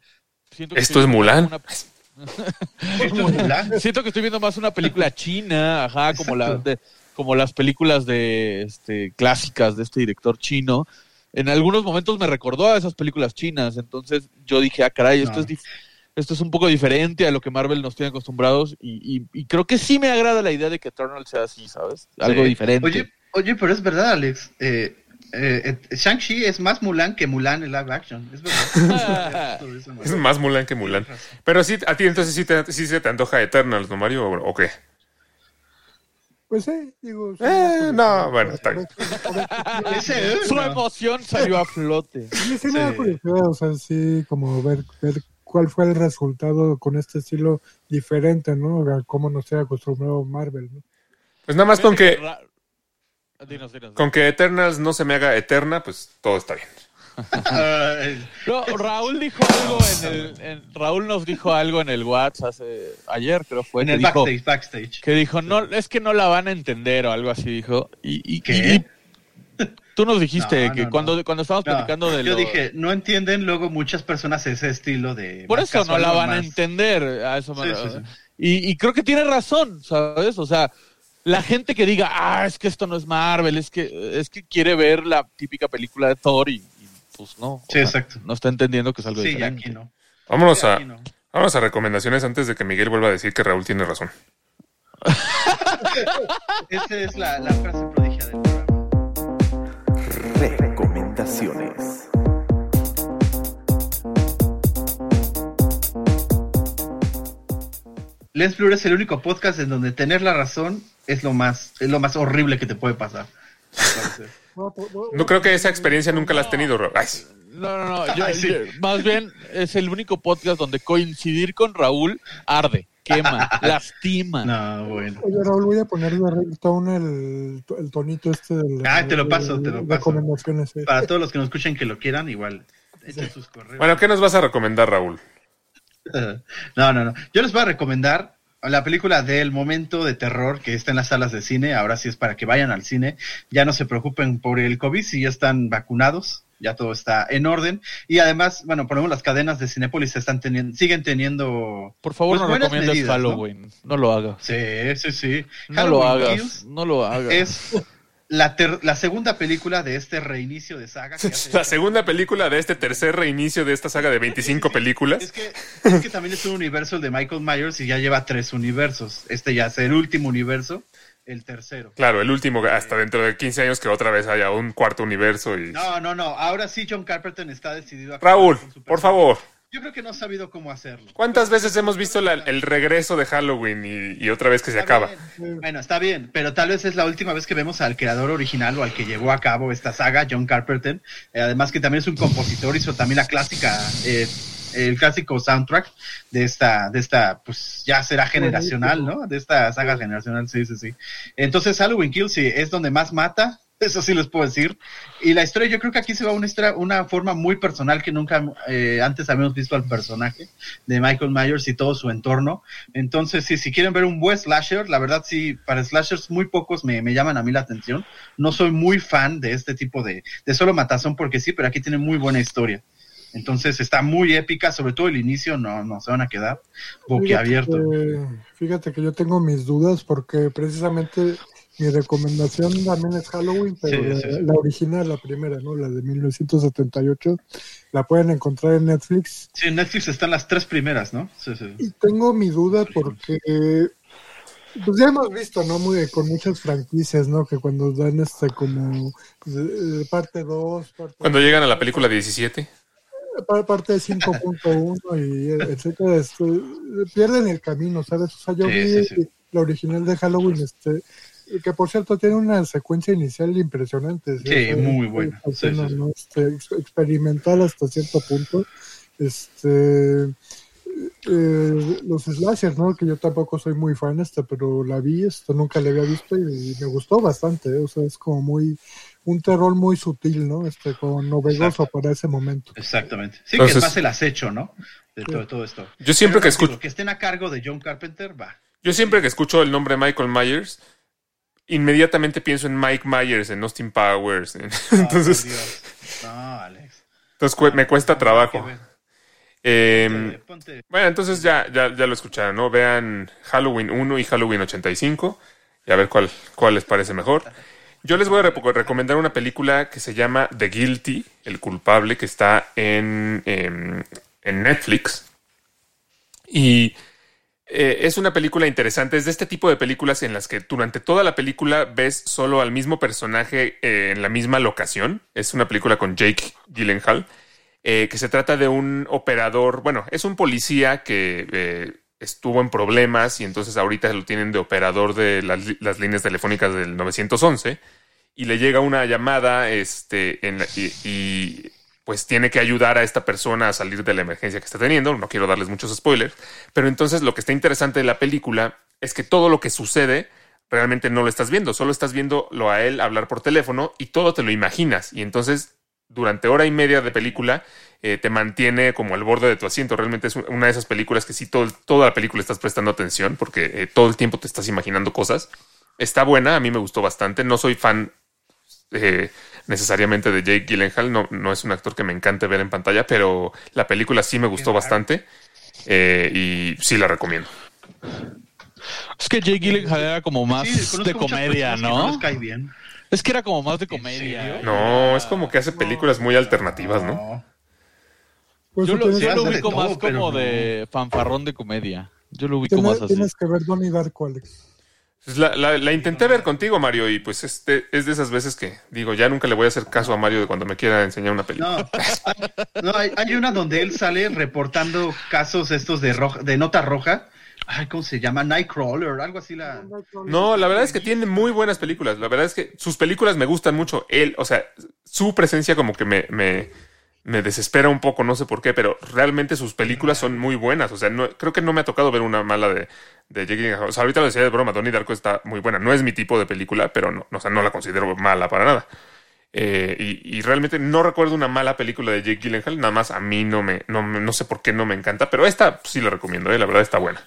[SPEAKER 6] Siento que
[SPEAKER 4] Esto es Mulan.
[SPEAKER 6] una-
[SPEAKER 1] Esto es Mulan.
[SPEAKER 6] Siento que estoy viendo más una película china, ajá, como, la, de, como las películas de este, clásicas de este director chino. En algunos momentos me recordó a esas películas chinas, entonces yo dije, ah, caray, esto,
[SPEAKER 1] No.
[SPEAKER 6] es, esto es un poco diferente a lo que Marvel nos tiene acostumbrados y, y- y creo que sí me agrada la idea de que Eternal sea así, ¿sabes? Algo
[SPEAKER 1] Sí.
[SPEAKER 6] diferente.
[SPEAKER 1] Oye, oye, pero es verdad, Alex. Eh, eh, eh, Shang-Chi es más Mulan que Mulan en live action. Es verdad.
[SPEAKER 4] Es más Mulan que Mulan. Pero sí, a ti entonces sí, te, sí se te antoja Eternals, ¿no, Mario? ¿O, o qué?
[SPEAKER 5] Pues sí, digo. sí,
[SPEAKER 4] Eh, no, bueno, está bien.
[SPEAKER 6] Su emoción salió a flote.
[SPEAKER 5] Sí, sí me da curiosidad, o sea, sí, como ver, ver cuál fue el resultado con este estilo diferente, ¿no? A cómo nos ha acostumbrado Marvel, ¿no?
[SPEAKER 4] Pues nada más con que,
[SPEAKER 6] Ra- Dinos, dinos.
[SPEAKER 4] con que Eternals no se me haga eterna, pues todo está bien.
[SPEAKER 6] No, Raúl dijo algo en el. en- Raúl nos dijo algo en el WhatsApp hace, ayer, creo fue.
[SPEAKER 1] en el
[SPEAKER 6] dijo,
[SPEAKER 1] backstage, backstage.
[SPEAKER 6] que dijo, no, es que no la van a entender o algo así dijo. Y, y,
[SPEAKER 1] ¿Qué?
[SPEAKER 6] y- tú nos dijiste
[SPEAKER 1] No,
[SPEAKER 6] que
[SPEAKER 1] no,
[SPEAKER 6] cuando,
[SPEAKER 1] no.
[SPEAKER 6] cuando estábamos platicando de
[SPEAKER 1] yo
[SPEAKER 6] lo-
[SPEAKER 1] dije, no entienden luego muchas personas ese estilo de.
[SPEAKER 6] Por eso no la van a entender. A eso me-
[SPEAKER 1] Sí, sí, sí.
[SPEAKER 6] Y, y creo que tiene razón, ¿sabes? O sea, la gente que diga, ah, es que esto no es Marvel, es que, es que quiere ver la típica película de Thor y, pues no.
[SPEAKER 1] Sí,
[SPEAKER 6] sea,
[SPEAKER 1] exacto.
[SPEAKER 6] No está entendiendo que es algo
[SPEAKER 1] Sí,
[SPEAKER 6] diferente.
[SPEAKER 1] aquí no.
[SPEAKER 4] Vámonos
[SPEAKER 1] Sí,
[SPEAKER 4] a,
[SPEAKER 1] aquí no.
[SPEAKER 4] vámonos a recomendaciones antes de que Miguel vuelva a decir que Raúl tiene razón.
[SPEAKER 1] Esa es la, la frase prodigia del programa.
[SPEAKER 7] Recomendaciones.
[SPEAKER 1] Lens Blur es el único podcast en donde tener la razón es lo más, es lo más horrible que te puede pasar.
[SPEAKER 5] No,
[SPEAKER 4] creo que esa experiencia nunca la has tenido, Raúl. Ay, sí.
[SPEAKER 6] No, no, no. yo-
[SPEAKER 1] Ay, sí.
[SPEAKER 6] yo- más bien es el único podcast donde coincidir con Raúl arde, quema, lastima.
[SPEAKER 1] no, bueno.
[SPEAKER 5] Oye, Raúl, voy a ponerle a Ringtone el, el tonito este del.
[SPEAKER 1] Ah, te lo paso, te lo paso.
[SPEAKER 5] recomendaciones, sí.
[SPEAKER 1] Para todos los que nos escuchen que lo quieran, igual echen sus correos.
[SPEAKER 4] Bueno, ¿qué nos vas a recomendar, Raúl?
[SPEAKER 1] No, no, no. Yo les voy a recomendar la película del momento de terror que está en las salas de cine. Ahora sí es para que vayan al cine. Ya no se preocupen por el COVID si ya están vacunados. Ya todo está en orden. Y además, bueno, ponemos las cadenas de Cinépolis están teniendo, siguen teniendo.
[SPEAKER 6] Por favor,
[SPEAKER 1] pues,
[SPEAKER 6] no recomiendes
[SPEAKER 1] medidas, ¿no?
[SPEAKER 6] Halloween. ¿no? lo hagas.
[SPEAKER 1] Sí, sí, sí.
[SPEAKER 6] No lo hagas.
[SPEAKER 1] Kills
[SPEAKER 6] No lo hagas.
[SPEAKER 1] Es la, ter- la segunda película de este reinicio de saga. que hace-
[SPEAKER 4] La segunda película de este tercer reinicio de esta saga de 25
[SPEAKER 1] Es
[SPEAKER 4] películas.
[SPEAKER 1] que, es que también es un universo de Michael Myers y ya lleva tres universos. Este ya es el último universo, el tercero.
[SPEAKER 4] Claro, el último, hasta dentro de 15 años que otra vez haya un cuarto universo. y
[SPEAKER 1] No, no, no. Ahora sí John Carpenter está decidido a...
[SPEAKER 4] Raúl, por favor,
[SPEAKER 1] Yo creo que no ha sabido cómo hacerlo.
[SPEAKER 4] ¿cuántas veces hemos visto la- el regreso de Halloween y, y otra vez que se
[SPEAKER 1] Está
[SPEAKER 4] acaba?
[SPEAKER 1] bien. Bueno, está bien, pero tal vez es la última vez que vemos al creador original o al que llevó a cabo esta saga, John Carpenter. Eh, además que también es un compositor, hizo también la clásica, eh, el clásico soundtrack de esta, de esta, pues ya será generacional, ¿no? De esta saga generacional, sí, sí, sí. Entonces Halloween Kills sí, es donde más mata, Eso sí les puedo decir. Y la historia, yo creo que aquí se va a una, historia- una forma muy personal que nunca eh, antes habíamos visto al personaje de Michael Myers y todo su entorno. Entonces, sí, si quieren ver un buen slasher, la verdad sí, para slashers muy pocos me, me llaman a mí la atención. No soy muy fan de este tipo de, de solo matazón porque sí, pero aquí tiene muy buena historia. Entonces está muy épica, sobre todo el inicio, no, no se van a quedar boquiabiertos.
[SPEAKER 5] Fíjate que, fíjate que yo tengo mis dudas porque precisamente mi recomendación también es Halloween, pero
[SPEAKER 1] Sí,
[SPEAKER 5] la,
[SPEAKER 1] sí, sí.
[SPEAKER 5] la original, la primera, ¿no? La de 1978, la pueden encontrar en Netflix.
[SPEAKER 1] Sí, en Netflix están las tres primeras, ¿no? Sí, sí.
[SPEAKER 5] Y tengo mi duda porque, pues ya hemos visto, ¿no? Muy, con muchas franquicias, ¿no? Que cuando dan este como eh, parte 2, parte,
[SPEAKER 4] Cuando llegan a la película 17.
[SPEAKER 5] pa- parte 5.1 y eh, etcétera, este, pierden el camino, ¿sabes? O sea, yo
[SPEAKER 1] Sí,
[SPEAKER 5] vi
[SPEAKER 1] sí, sí.
[SPEAKER 5] la original de Halloween, este, que por cierto tiene una secuencia inicial impresionante.
[SPEAKER 1] Sí, muy buena.
[SPEAKER 5] Esta
[SPEAKER 1] Sí,
[SPEAKER 5] escena,
[SPEAKER 1] sí, sí.
[SPEAKER 5] ¿no? Este, ex- experimental hasta cierto punto. Este, eh, los slashers, ¿no? Que yo tampoco soy muy fan, este, pero la vi, esto nunca la había visto y, me gustó bastante, ¿eh? o sea, es como muy, un terror muy sutil, ¿no? Este, como novedoso
[SPEAKER 1] Exacto.
[SPEAKER 5] para ese momento.
[SPEAKER 1] Exactamente. Sí, que es más el acecho, ¿no? De todo, todo esto.
[SPEAKER 4] Yo siempre
[SPEAKER 1] Pero,
[SPEAKER 4] que
[SPEAKER 1] digo,
[SPEAKER 4] escucho,
[SPEAKER 1] que estén a cargo de John Carpenter, va.
[SPEAKER 4] yo siempre que escucho el nombre Michael Myers, inmediatamente pienso en Mike Myers, en Austin Powers. en- entonces,
[SPEAKER 1] Dios. No, Alex.
[SPEAKER 4] entonces cu- me cuesta
[SPEAKER 1] No,
[SPEAKER 4] trabajo. Eh,
[SPEAKER 1] Ponte-
[SPEAKER 4] Bueno, entonces ya, ya, ya lo escucharon, ¿no? Vean Halloween 1 y Halloween 85 y a ver cuál, cuál les parece mejor. Yo les voy a recomendar una película que se llama The Guilty, El culpable, que está en, em, en Netflix. Y eh, es una película interesante. Es de este tipo de películas en las que durante toda la película ves solo al mismo personaje eh, en la misma locación. Es una película con Jake Gyllenhaal eh, que se trata de un operador, bueno, es un policía que estuvo en problemas y entonces ahorita lo tienen de operador de las, líneas telefónicas del 911 y le llega una llamada este, en la- y, pues tiene que ayudar a esta persona a salir de la emergencia que está teniendo. No quiero darles muchos spoilers, pero entonces lo que está interesante de la película es que todo lo que sucede realmente no lo estás viendo, solo estás viéndolo a él hablar por teléfono y todo te lo imaginas y entonces durante hora y media de película eh, te mantiene como al borde de tu asiento. Realmente es una de esas películas que sí, toda la película estás prestando atención porque eh, todo el tiempo te estás imaginando cosas. Está buena, a mí me gustó bastante. No soy fan eh, necesariamente de Jake Gyllenhaal, no, no es un actor que me encante ver en pantalla, pero la película sí me gustó bastante eh, y sí la recomiendo.
[SPEAKER 6] Es que Jake Gyllenhaal era como más
[SPEAKER 1] Sí,
[SPEAKER 6] de comedia,
[SPEAKER 1] que
[SPEAKER 6] ¿no?
[SPEAKER 1] les cae bien.
[SPEAKER 6] Es que era como más de comedia.
[SPEAKER 4] No, es como que hace películas muy alternativas, ¿no?
[SPEAKER 1] No.
[SPEAKER 5] Pues
[SPEAKER 6] Yo lo, yo lo ubico
[SPEAKER 1] todo,
[SPEAKER 6] más como
[SPEAKER 1] no.
[SPEAKER 6] de fanfarrón de comedia. Yo lo ubico
[SPEAKER 5] tienes-
[SPEAKER 6] más así.
[SPEAKER 5] tienes que ver Donnie Darko, Alex.
[SPEAKER 4] Pues la, la- la intenté ver contigo, Mario, y pues este es de esas veces que digo, ya nunca le voy a hacer caso a Mario de cuando me quiera enseñar una película.
[SPEAKER 1] No, no hay, hay una donde él sale reportando casos estos de roja, de nota roja. Ay, ¿cómo se llama? Nightcrawler, algo así la.
[SPEAKER 4] No, la verdad es que tiene muy buenas películas. La verdad es que sus películas me gustan mucho. Él, o sea, su presencia como que me, me, me desespera un poco, no sé por qué, pero realmente sus películas son muy buenas. O sea, no, creo que no me ha tocado ver una mala de, de Jake Gyllenhaal. O sea, ahorita lo decía de broma, Donnie Darko está muy buena. No es mi tipo de película, pero no, o sea, no la considero mala para nada. Eh, y, y realmente no recuerdo una mala película de Jake Gyllenhaal, nada más a mí no me, no, no sé por qué no me encanta, pero esta sí la recomiendo, eh, la verdad está buena.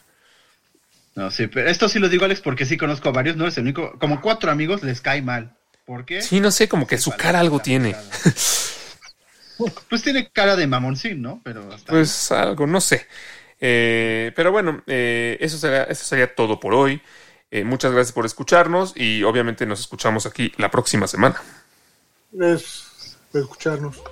[SPEAKER 1] No, sí, pero esto sí lo digo, Alex, porque sí conozco a varios, no es el único. Como cuatro amigos les cae mal. ¿Por qué?
[SPEAKER 4] Sí, no sé, como que
[SPEAKER 1] Sí,
[SPEAKER 4] su cara algo tiene.
[SPEAKER 1] Pues tiene cara de mamoncín, ¿no? Pero hasta
[SPEAKER 4] Pues algo, no sé. Eh, pero bueno, eh, eso, sería, eso sería todo por hoy. Eh, muchas gracias por escucharnos y obviamente nos escuchamos aquí la próxima semana.
[SPEAKER 5] Es de escucharnos.